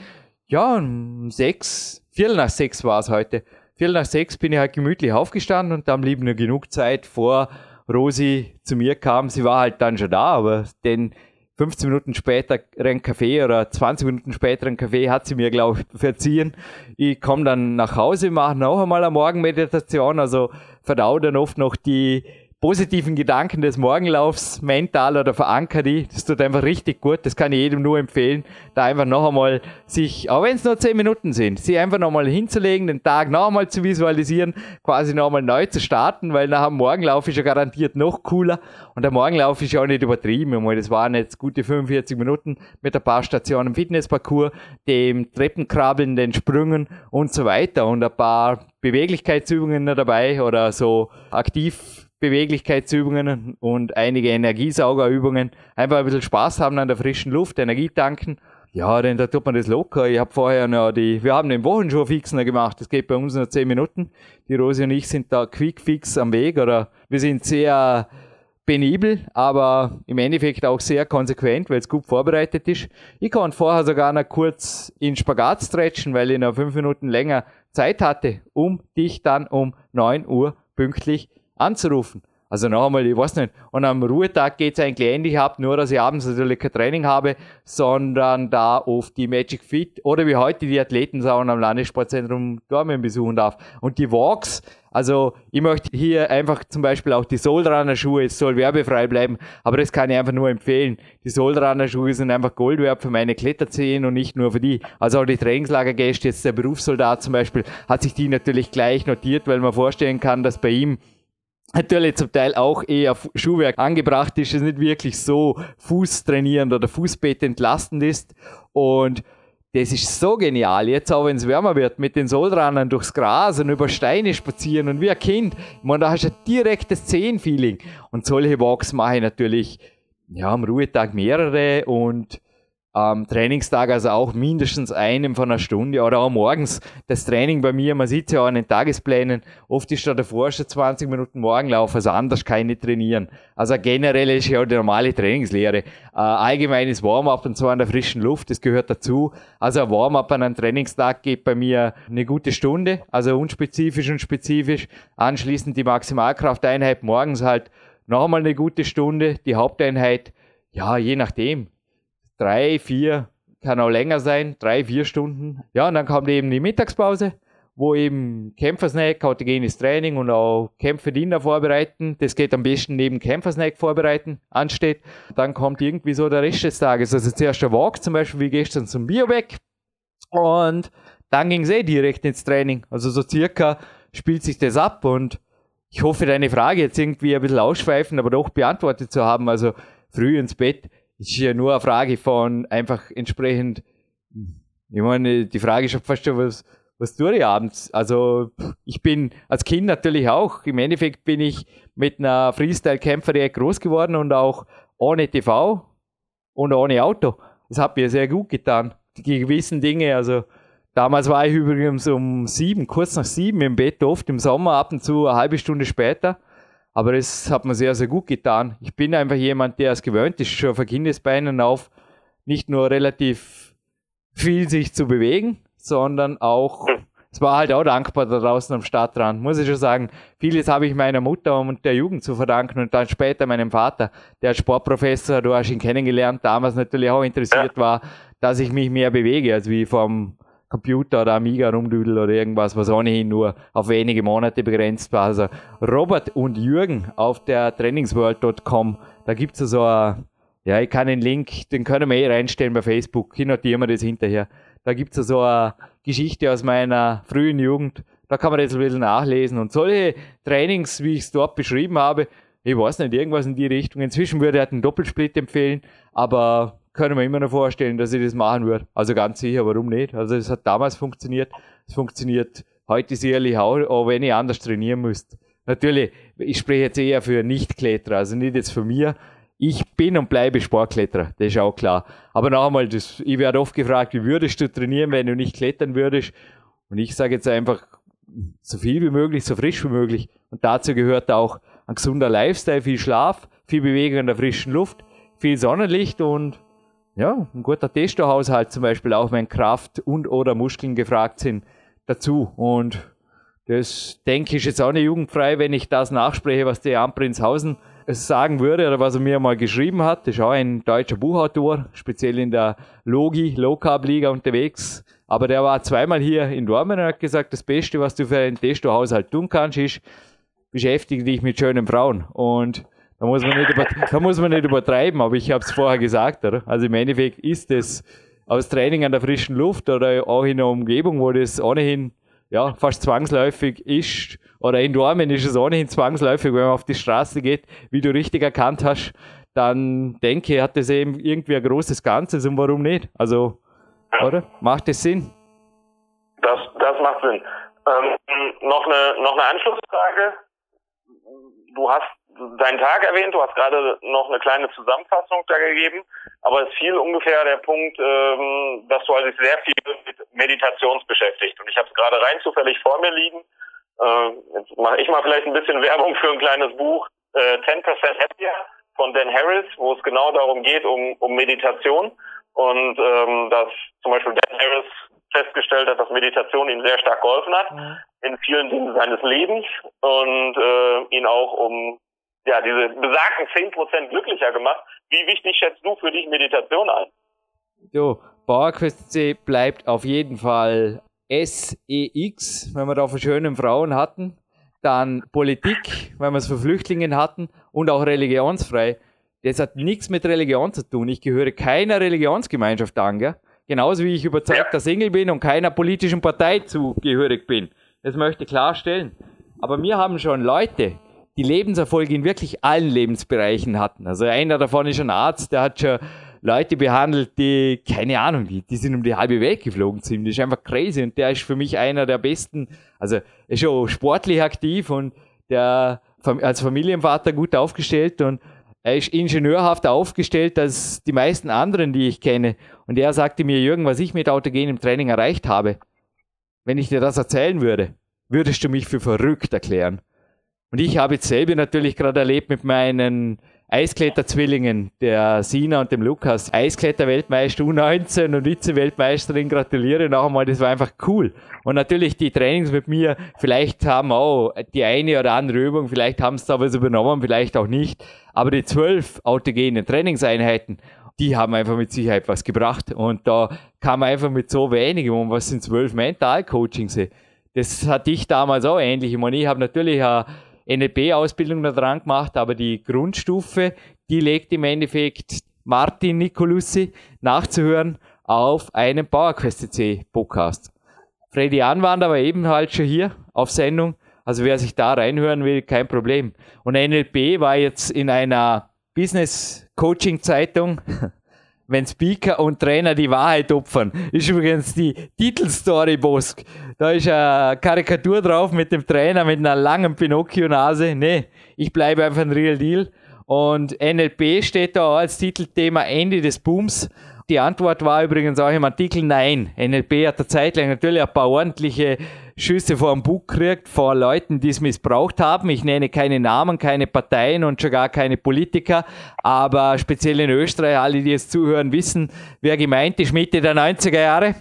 Ja, um sechs, Viertel nach sechs war es heute. Viertel nach sechs bin ich halt gemütlich aufgestanden und dann blieb nur genug Zeit vor Rosi zu mir kam. Sie war halt dann schon da, aber den 15 Minuten später ein Kaffee oder 20 Minuten später ein Kaffee hat sie mir, glaube ich, verziehen. Ich komme dann nach Hause, mache noch einmal eine Morgenmeditation, also verdau dann oft noch die positiven Gedanken des Morgenlaufs mental oder verankere die. Das tut einfach richtig gut. Das kann ich jedem nur empfehlen, da einfach noch einmal sich, auch wenn es nur 10 Minuten sind, sich einfach noch einmal hinzulegen, den Tag noch einmal zu visualisieren, quasi noch einmal neu zu starten, weil nach dem Morgenlauf ist ja garantiert noch cooler. Und der Morgenlauf ist ja auch nicht übertrieben. Das waren jetzt gute 45 Minuten mit ein paar Stationen Fitnessparcours, dem Treppenkrabbeln, den Sprüngen und so weiter und ein paar Beweglichkeitsübungen dabei oder so aktiv Beweglichkeitsübungen und einige Energiesaugerübungen. Einfach ein bisschen Spaß haben an der frischen Luft, Energie tanken. Ja, denn da tut man das locker. Ich habe vorher noch die, wir haben den Wochenschuh-Fixner gemacht. Das geht bei uns nur 10 Minuten. Die Rosi und ich sind da quick fix am Weg oder wir sind sehr penibel, aber im Endeffekt auch sehr konsequent, weil es gut vorbereitet ist. Ich konnte vorher sogar noch kurz in Spagat stretchen, weil ich noch fünf Minuten länger Zeit hatte, um dich dann um 9 Uhr pünktlich anzurufen. Also noch einmal, ich weiß nicht. Und am Ruhetag geht es eigentlich ähnlich ab, nur dass ich abends natürlich kein Training habe, sondern da oft die Magic Fit oder wie heute die Athletensauna am Landessportzentrum Dormen besuchen darf. Und die Walks, also ich möchte hier einfach zum Beispiel auch die Soulrunner Schuhe, es soll werbefrei bleiben, aber das kann ich einfach nur empfehlen. Die Soulrunner Schuhe sind einfach Gold wert für meine Kletterzehen und nicht nur für die. Also auch die Trainingslagergäste, jetzt der Berufssoldat zum Beispiel, hat sich die natürlich gleich notiert, weil man vorstellen kann, dass bei ihm natürlich zum Teil auch eher Schuhwerk angebracht ist, es nicht wirklich so fußtrainierend oder Fußbett entlastend ist. Und das ist so genial. Jetzt auch wenn es wärmer wird, mit den Sohlrannern durchs Gras und über Steine spazieren und wie ein Kind. Ich meine, da hast du ein direktes Zehenfeeling. Und solche Walks mache ich natürlich ja, am Ruhetag mehrere und am Trainingstag also auch mindestens einem von einer Stunde oder auch morgens das Training bei mir, man sieht ja auch an den Tagesplänen, oft ist da davor schon 20 Minuten Morgenlauf, also anders kann ich nicht trainieren. Also generell ist ja die normale Trainingslehre. Äh, allgemeines Warm-up und zwar an der frischen Luft, das gehört dazu. Also ein Warm-up an einem Trainingstag geht bei mir eine gute Stunde, also unspezifisch und spezifisch. Anschließend die Maximalkrafteinheit morgens halt nochmal eine gute Stunde, die Haupteinheit, ja, je nachdem drei, vier, kann auch länger sein, drei, vier Stunden. Ja, und dann kommt eben die Mittagspause, wo eben Kämpfersnack, autogenes Training und auch Kämpferdiener vorbereiten. Das geht am besten neben Kämpfersnack vorbereiten ansteht. Dann kommt irgendwie so der Rest des Tages. Also zuerst der Walk zum Beispiel, wie gestern zum Bioback. Und dann ging es eh direkt ins Training. Also so circa spielt sich das ab und ich hoffe, deine Frage jetzt irgendwie ein bisschen ausschweifend, aber doch beantwortet zu haben. Also früh ins Bett ist ja nur eine Frage von einfach entsprechend, ich meine, die Frage ist fast schon was, was tue ich abends? Also ich bin als Kind natürlich auch, im Endeffekt bin ich mit einer Freestyle-Kämpferei groß geworden und auch ohne TV und ohne Auto. Das hat mir sehr gut getan. Die gewissen Dinge, also damals war ich übrigens um sieben, kurz nach sieben im Bett, oft im Sommer, ab und zu eine halbe Stunde später. Aber es hat mir sehr, sehr gut getan. Ich bin einfach jemand, der es gewöhnt ist, schon von Kindesbeinen auf, nicht nur relativ viel sich zu bewegen, sondern auch, es war halt auch dankbar da draußen am Stadtrand, muss ich schon sagen. Vieles habe ich meiner Mutter und der Jugend zu verdanken und dann später meinem Vater, der als Sportprofessor, du hast ihn kennengelernt, damals natürlich auch interessiert war, dass ich mich mehr bewege, als wie vom Computer oder Amiga rumdüdel oder irgendwas, was ohnehin nur auf wenige Monate begrenzt war. Also Robert und Jürgen auf der trainingsworld.com, da gibt es so ein, ja, ich kann den Link, den können wir eh reinstellen bei Facebook, ich notiere mir das hinterher. Da gibt es so eine Geschichte aus meiner frühen Jugend, da kann man das ein bisschen nachlesen. Und solche Trainings, wie ich es dort beschrieben habe, ich weiß nicht, irgendwas in die Richtung. Inzwischen würde er einen Doppelsplit empfehlen, aber können wir immer noch vorstellen, dass ich das machen würde. Also ganz sicher, warum nicht? Also es hat damals funktioniert, es funktioniert heute sicherlich auch, auch wenn ich anders trainieren müsste. Natürlich, ich spreche jetzt eher für Nicht-Kletterer, also nicht jetzt für mir. Ich bin und bleibe Sportkletterer, das ist auch klar. Aber noch einmal, das, ich werde oft gefragt, wie würdest du trainieren, wenn du nicht klettern würdest? Und ich sage jetzt einfach, so viel wie möglich, so frisch wie möglich. Und dazu gehört auch ein gesunder Lifestyle, viel Schlaf, viel Bewegung in der frischen Luft, viel Sonnenlicht und ja, ein guter Testohaushalt zum Beispiel, auch wenn Kraft und oder Muskeln gefragt sind, dazu. Und das denke ich jetzt auch nicht jugendfrei, wenn ich das nachspreche, was der Jan Prinzhausen sagen würde oder was er mir mal geschrieben hat. Das ist auch ein deutscher Buchautor, speziell in der Logi, Low Carb Liga unterwegs. Aber der war zweimal hier in Dortmund und hat gesagt, das Beste, was du für einen Testohaushalt tun kannst, ist, beschäftige dich mit schönen Frauen. Und da muss man nicht, über, da muss man nicht übertreiben, aber ich habe es vorher gesagt, oder? Also im Endeffekt ist es aus Training an der frischen Luft oder auch in einer Umgebung, wo das ohnehin ja, fast zwangsläufig ist, oder in Dormen ist es ohnehin zwangsläufig, wenn man auf die Straße geht, wie du richtig erkannt hast, dann denke ich, hat das eben irgendwie ein großes Ganzes und warum nicht? Also, oder? Macht das Sinn? Das, das macht Sinn. Ähm, noch, eine, noch eine Anschlussfrage. Du hast deinen Tag erwähnt, du hast gerade noch eine kleine Zusammenfassung da gegeben, aber es fiel ungefähr der Punkt, ähm, dass du halt sehr viel mit Meditations beschäftigt. Und ich habe es gerade rein zufällig vor mir liegen. Äh, jetzt mache ich mal vielleicht ein bisschen Werbung für ein kleines Buch, äh, 10% Happier von Dan Harris, wo es genau darum geht, um, um Meditation. Und ähm, dass zum Beispiel Dan Harris festgestellt hat, dass Meditation ihm sehr stark geholfen hat mhm. in vielen Dingen seines Lebens und äh, ihn auch um ja, diese besagten 10% glücklicher gemacht. Wie wichtig schätzt du für dich Meditation ein? So, PowerQuest C bleibt auf jeden Fall SEX, wenn wir da für schönen Frauen hatten. Dann Politik, wenn wir es für Flüchtlinge hatten. Und auch religionsfrei. Das hat nichts mit Religion zu tun. Ich gehöre keiner Religionsgemeinschaft an, gell? Genauso wie ich überzeugter. Single bin und keiner politischen Partei zugehörig bin. Das möchte ich klarstellen. Aber mir haben schon Leute, die Lebenserfolge in wirklich allen Lebensbereichen hatten. Also einer davon ist ein Arzt, der hat schon Leute behandelt, die, keine Ahnung, die, die sind um die halbe Welt geflogen sind. Das ist einfach crazy und der ist für mich einer der besten, also ist schon sportlich aktiv und der als Familienvater gut aufgestellt und er ist ingenieurhaft aufgestellt als die meisten anderen, die ich kenne. Und er sagte mir, Jürgen, was ich mit autogenem Training erreicht habe, wenn ich dir das erzählen würde, würdest du mich für verrückt erklären. Und ich habe jetzt selber natürlich gerade erlebt mit meinen Eiskletterzwillingen, der Sina und dem Lukas. Eiskletter-Weltmeister U19 und Vize-Weltmeisterin, gratuliere noch einmal, das war einfach cool. Und natürlich die Trainings mit mir, vielleicht haben auch die eine oder andere Übung, vielleicht haben sie da was übernommen, vielleicht auch nicht. Aber die zwölf autogenen Trainingseinheiten, die haben einfach mit Sicherheit was gebracht. Und da kam einfach mit so wenig um, was sind zwölf Mental-Coachings? Das hatte ich damals auch ähnlich. Ich meine, ich habe natürlich eine NLP-Ausbildung da dran gemacht, aber die Grundstufe, die legt im Endeffekt Martin Nicolussi nachzuhören auf einem PowerQuest C Podcast. Freddy Anwander war eben halt schon hier auf Sendung. Also wer sich da reinhören will, kein Problem. Und NLP war jetzt in einer Business Coaching Zeitung wenn Speaker und Trainer die Wahrheit opfern. Ist übrigens die Titelstory Bosk. Da ist eine Karikatur drauf mit dem Trainer mit einer langen Pinocchio-Nase. Nee, ich bleibe einfach ein Real Deal. Und NLP steht da als Titelthema Ende des Booms. Die Antwort war übrigens auch im Artikel Nein. NLP hat eine Zeit lang natürlich ein paar ordentliche Schüsse vor dem Bug gekriegt, vor Leuten, die es missbraucht haben. Ich nenne keine Namen, keine Parteien und schon gar keine Politiker, aber speziell in Österreich, alle, die jetzt zuhören, wissen, wer gemeint ist, Mitte der 90er Jahre.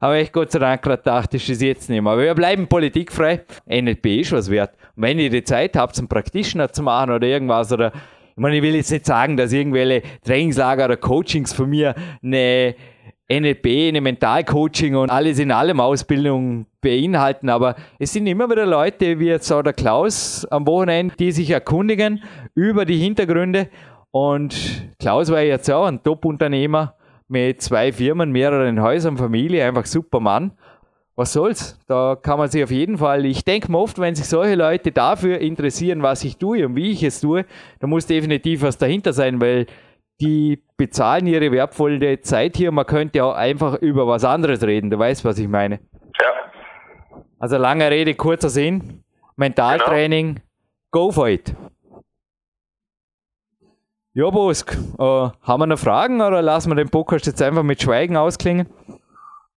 Aber ich Gott sei Dank gerade gedacht, ist es jetzt nicht mehr. Aber wir bleiben politikfrei. NLP ist was wert. Und wenn ihr die Zeit habt, einen Practitioner zu machen oder irgendwas oder ich meine, ich will jetzt nicht sagen, dass irgendwelche Trainingslager oder Coachings von mir eine NLP, eine Mentalcoaching und alles in allem Ausbildung beinhalten, aber es sind immer wieder Leute, wie jetzt auch der Klaus am Wochenende, die sich erkundigen über die Hintergründe. Und Klaus war jetzt auch ein Top-Unternehmer mit zwei Firmen, mehreren Häusern, Familie, einfach super Mann. Was soll's? Da kann man sich auf jeden Fall, ich denke mir oft, wenn sich solche Leute dafür interessieren, was ich tue und wie ich es tue, da muss definitiv was dahinter sein, weil die bezahlen ihre wertvolle Zeit hier. Man könnte auch einfach über was anderes reden. Du weißt, was ich meine. Ja. Also lange Rede, kurzer Sinn. Mentaltraining, genau. go for it. Ja, Bosk, äh, haben wir noch Fragen oder lassen wir den Podcast jetzt einfach mit Schweigen ausklingen?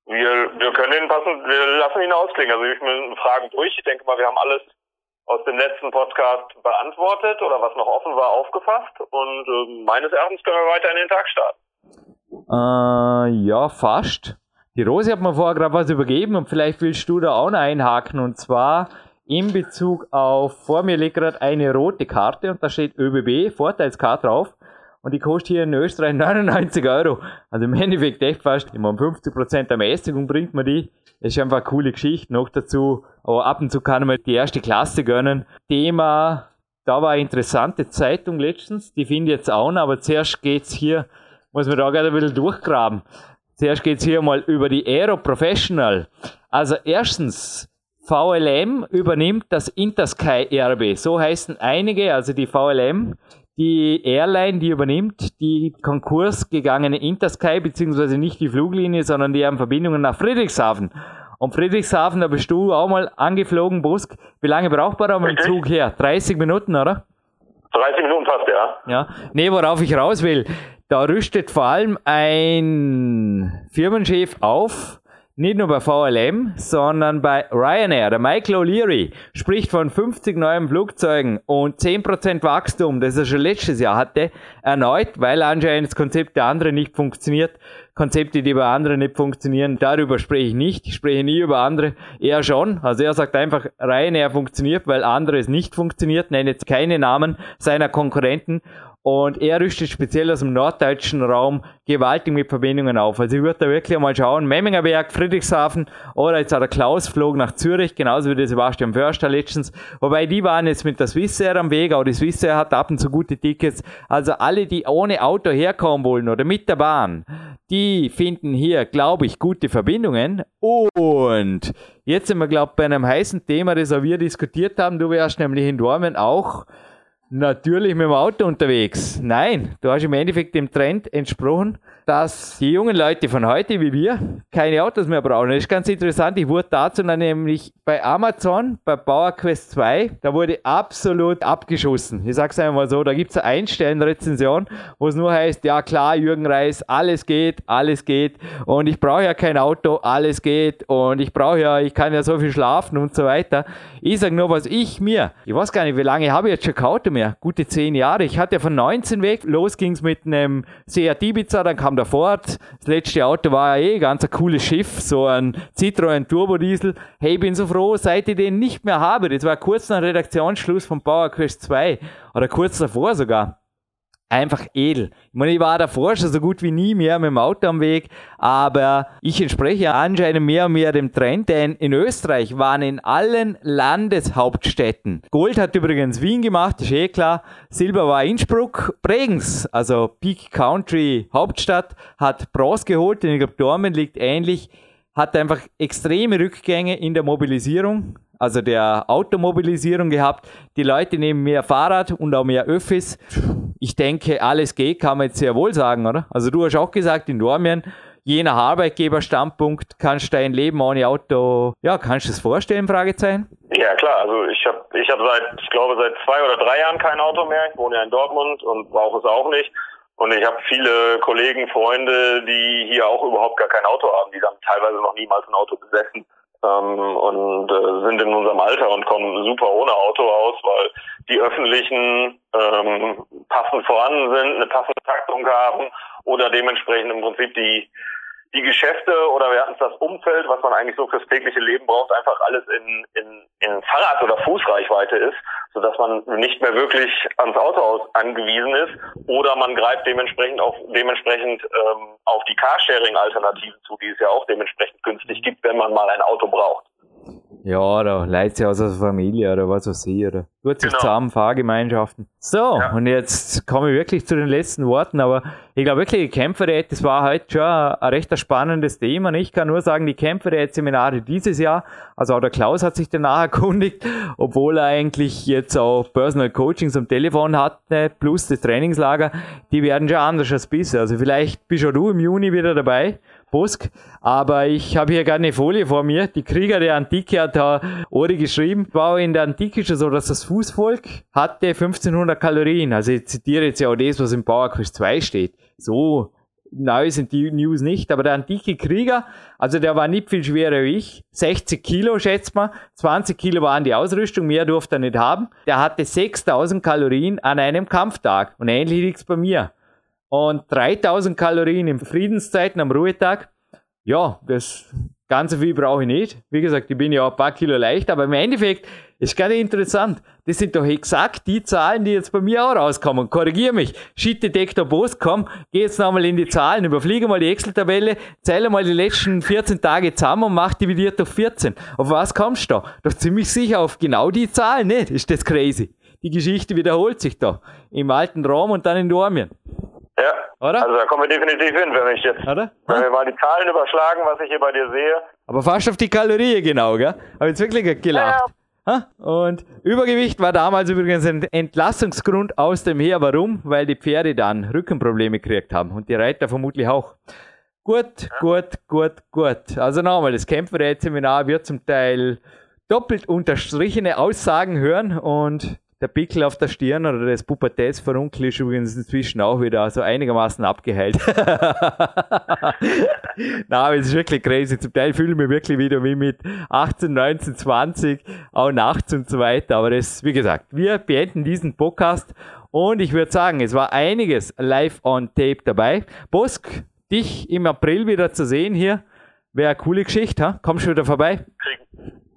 Wir, wir können ihn passen, wir lassen ihn ausklingen. Also ich bin Fragen durch. Ich denke mal, wir haben alles aus dem letzten Podcast beantwortet oder was noch offen war, aufgefasst. Und äh, meines Erachtens können wir weiter in den Tag starten. Äh, ja, fast. Die Rose hat mir vorher gerade was übergeben und vielleicht willst du da auch noch einhaken. Und zwar in Bezug auf, vor mir liegt gerade eine rote Karte und da steht ÖBB, Vorteilskarte drauf und die kostet hier in Österreich 99 Euro. Also im Endeffekt echt fast, immer um 50% Ermäßigung bringt man die. Das ist einfach eine coole Geschichte. Noch dazu, aber ab und zu kann man die erste Klasse gönnen. Thema, da war eine interessante Zeitung letztens, die finde ich jetzt auch noch, aber zuerst geht's hier, muss man da gerade ein bisschen durchgraben. Zuerst geht's hier mal über die Aero Professional. Also erstens, VLM übernimmt das Intersky RB. So heißen einige, also die VLM die Airline, die übernimmt die Konkurs gegangene Intersky, beziehungsweise nicht die Fluglinie, sondern die haben Verbindungen nach Friedrichshafen. Und Friedrichshafen, da bist du auch mal angeflogen, Busk. Wie lange braucht man da mit dem Zug her? 30 Minuten, oder? 30 Minuten fast, ja. Ja. Nee, worauf ich raus will, da rüstet vor allem ein Firmenchef auf, nicht nur bei VLM, sondern bei Ryanair. Der Michael O'Leary spricht von 50 neuen Flugzeugen und 10% Wachstum, das er schon letztes Jahr hatte, erneut, weil anscheinend das Konzept der anderen nicht funktioniert. Konzepte, die bei anderen nicht funktionieren, darüber spreche ich nicht. Ich spreche nie über andere. Er schon. Also er sagt einfach, Ryanair funktioniert, weil anderes nicht funktioniert. Nenne jetzt keine Namen seiner Konkurrenten. Und er rüstet speziell aus dem norddeutschen Raum gewaltig mit Verbindungen auf. Also ich würde da wirklich mal schauen, Memmingerberg, Friedrichshafen oder jetzt auch der Klaus flog nach Zürich, genauso wie der Sebastian Förster letztens. Wobei die waren jetzt mit der Swissair am Weg, auch die Swissair hat ab und zu gute Tickets. Also alle, die ohne Auto herkommen wollen oder mit der Bahn, die finden hier, glaube ich, gute Verbindungen. Und jetzt sind wir, glaube ich, bei einem heißen Thema, das auch wir diskutiert haben. Du wärst nämlich in Dormen auch natürlich mit dem Auto unterwegs. Nein, du hast im Endeffekt dem Trend entsprochen, dass die jungen Leute von heute wie wir keine Autos mehr brauchen. Das ist ganz interessant. Ich wurde dazu dann nämlich bei Amazon, bei Power Quest 2, da wurde absolut abgeschossen. Ich sag's einmal so, da gibt's eine Einstellen-Rezension, wo es nur heißt, ja klar, Jürgen Reis, alles geht, alles geht und ich brauche ja kein Auto, alles geht und ich brauche ja, ich kann ja so viel schlafen und so weiter. Ich sage nur, was ich mir, ich weiß gar nicht, wie lange habe ich jetzt schon kein Auto mehr? Gute zehn Jahre. Ich hatte von 19 weg, los ging's mit einem Seat Ibiza, dann kam kam der Ford. Das letzte Auto war ja eh ganz ein cooles Schiff, so ein Citroën Turbo Diesel. Hey, bin so froh, seit ich den nicht mehr habe. Das war kurz nach Redaktionsschluss von Power Quest 2 oder kurz davor sogar einfach edel. Ich meine, ich war davor schon so gut wie nie mehr mit dem Auto am Weg, aber ich entspreche anscheinend mehr und mehr dem Trend, denn in Österreich waren in allen Landeshauptstädten. Gold hat übrigens Wien gemacht, ist eh klar. Silber war Innsbruck. Bregenz, also Peak Country Hauptstadt, hat Bronze geholt, denn ich glaube, Dormen liegt ähnlich, hat einfach extreme Rückgänge in der Mobilisierung also der Automobilisierung gehabt. Die Leute nehmen mehr Fahrrad und auch mehr Öffis ich denke, alles geht, kann man jetzt sehr wohl sagen, oder? Also du hast auch gesagt, in Dormien, je nach Arbeitgeberstandpunkt kannst du dein Leben ohne Auto, ja, kannst du das vorstellen, Fragezeichen? Ja, klar. Also ich habe ich hab seit, ich glaube, seit zwei oder drei Jahren kein Auto mehr. Ich wohne ja in Dortmund und brauche es auch nicht. Und ich habe viele Kollegen, Freunde, die hier auch überhaupt gar kein Auto haben, die dann teilweise noch niemals ein Auto besessen ähm, und äh, sind in unserem Alter und kommen super ohne Auto aus, weil die öffentlichen ähm, passend vorhanden sind, eine passende Taktung haben oder dementsprechend im Prinzip die die Geschäfte oder wir hatten das Umfeld, was man eigentlich so fürs tägliche Leben braucht, einfach alles in, in, in Fahrrad- oder Fußreichweite ist, sodass man nicht mehr wirklich ans Auto angewiesen ist oder man greift dementsprechend auf dementsprechend ähm, auf die Carsharing-Alternativen zu, die es ja auch dementsprechend günstig gibt, wenn man mal ein Auto braucht. Ja, oder Leute aus der Familie oder was weiß ich, oder gut sich genau. zusammen, Fahrgemeinschaften. So, ja. und jetzt komme ich wirklich zu den letzten Worten, aber ich glaube wirklich, die Kämpferät, das war heute schon ein, ein recht spannendes Thema. Und ich kann nur sagen, die Kämpferät-Seminare dieses Jahr, also auch der Klaus hat sich danach erkundigt, obwohl er eigentlich jetzt auch Personal Coachings am Telefon hatte, plus das Trainingslager, die werden schon anders als bisher. Also vielleicht bist auch du im Juni wieder dabei Bosk. Aber ich habe hier gerade eine Folie vor mir. Die Krieger der Antike hat da Ori geschrieben. War in der Antike schon so, dass das Fußvolk hatte 1500 Kalorien. Also ich zitiere jetzt ja auch das, was im Power Quest 2 steht. So neu sind die News nicht, aber der antike Krieger, also der war nicht viel schwerer wie ich, 60 Kilo schätzt man, 20 Kilo waren die Ausrüstung, mehr durfte er nicht haben. Der hatte 6000 Kalorien an einem Kampftag und ähnlich liegt es bei mir und 3000 Kalorien in Friedenszeiten am Ruhetag. Ja, das Ganze viel brauche ich nicht. Wie gesagt, ich bin ja ein paar Kilo leicht, aber im Endeffekt ist gerade interessant. Das sind doch exakt die Zahlen, die jetzt bei mir auch rauskommen. Korrigiere mich. Shit Detektor Post, komm, geh jetzt nochmal in die Zahlen, überfliege mal die Excel-Tabelle, zähle mal die letzten 14 Tage zusammen und mach dividiert durch 14. Auf was kommst du da? Doch ziemlich sicher auf genau die Zahlen, nicht? Ist das crazy? Die Geschichte wiederholt sich da. Im alten Rom und dann in Dormien. Ja. Oder? Also da kommen wir definitiv hin, wenn ich jetzt, Oder? wenn wir mal die Zahlen überschlagen, was ich hier bei dir sehe. Aber fast auf die Kalorie genau, gell? Habe jetzt wirklich gelacht. Ja. Und Übergewicht war damals übrigens ein Entlassungsgrund aus dem Heer. Warum? Weil die Pferde dann Rückenprobleme gekriegt haben und die Reiter vermutlich auch. Gut, ja. gut, gut, gut. Also nochmal, das Kämpferät-Seminar wird zum Teil doppelt unterstrichene Aussagen hören und der Pickel auf der Stirn oder das Pubertätsverunkel ist übrigens inzwischen auch wieder so einigermaßen abgeheilt. Na, aber es ist wirklich crazy. Zum Teil fühle ich mich wirklich wieder wie mit 18, 19, 20, auch nachts und so weiter. Aber das, wie gesagt, wir beenden diesen Podcast und ich würde sagen, es war einiges live on tape dabei. Bosk, dich im April wieder zu sehen hier, wäre eine coole Geschichte. Ha? Kommst du wieder vorbei? Kriegen,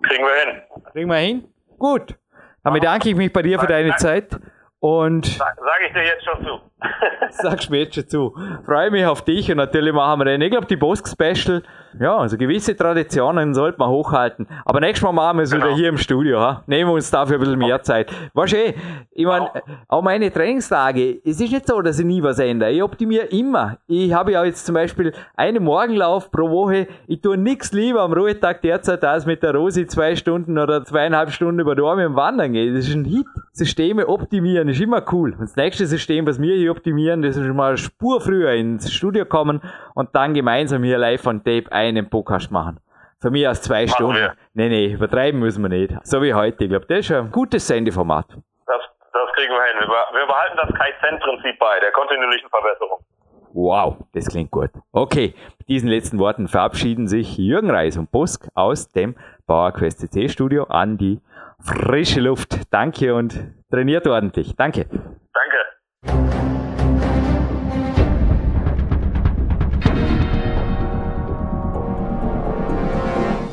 kriegen wir hin. Kriegen wir hin? Gut. Damit danke ich mich bei dir für deine Zeit und. Sag, sag ich dir jetzt schon zu. Jetzt schon zu. Freue mich auf dich und natürlich machen wir dann, ich glaube, die Bosk Special ja, also gewisse Traditionen sollte man hochhalten. Aber nächstes Mal machen wir es genau. wieder hier im Studio. Ha? Nehmen wir uns dafür ein bisschen mehr Zeit. Weißt du, eh, ich meine, auch meine Trainingstage, es ist nicht so, dass ich nie was ändere. Ich optimiere immer. Ich habe ja jetzt zum Beispiel einen Morgenlauf pro Woche. Ich tue nichts lieber am Ruhetag derzeit, als mit der Rosi zwei Stunden oder zweieinhalb Stunden über Dorme Wandern gehen. Das ist ein Hit. Systeme optimieren ist immer cool. Und das nächste System, was wir hier optimieren, das ist mal Spur früher ins Studio kommen und dann gemeinsam hier live on Tape einen Podcast machen. Für mich aus zwei machen Stunden. Wir. Nee, nee, übertreiben müssen wir nicht. So wie heute. Ich glaube, das ist ein gutes Sendeformat. Das, das kriegen wir hin. Wir, wir behalten das Kaizen-Prinzip bei, der kontinuierlichen Verbesserung. Wow, das klingt gut. Okay, mit diesen letzten Worten verabschieden sich Jürgen Reis und Busk aus dem PowerQuest CC Studio an die frische Luft. Danke und trainiert ordentlich. Danke. Danke.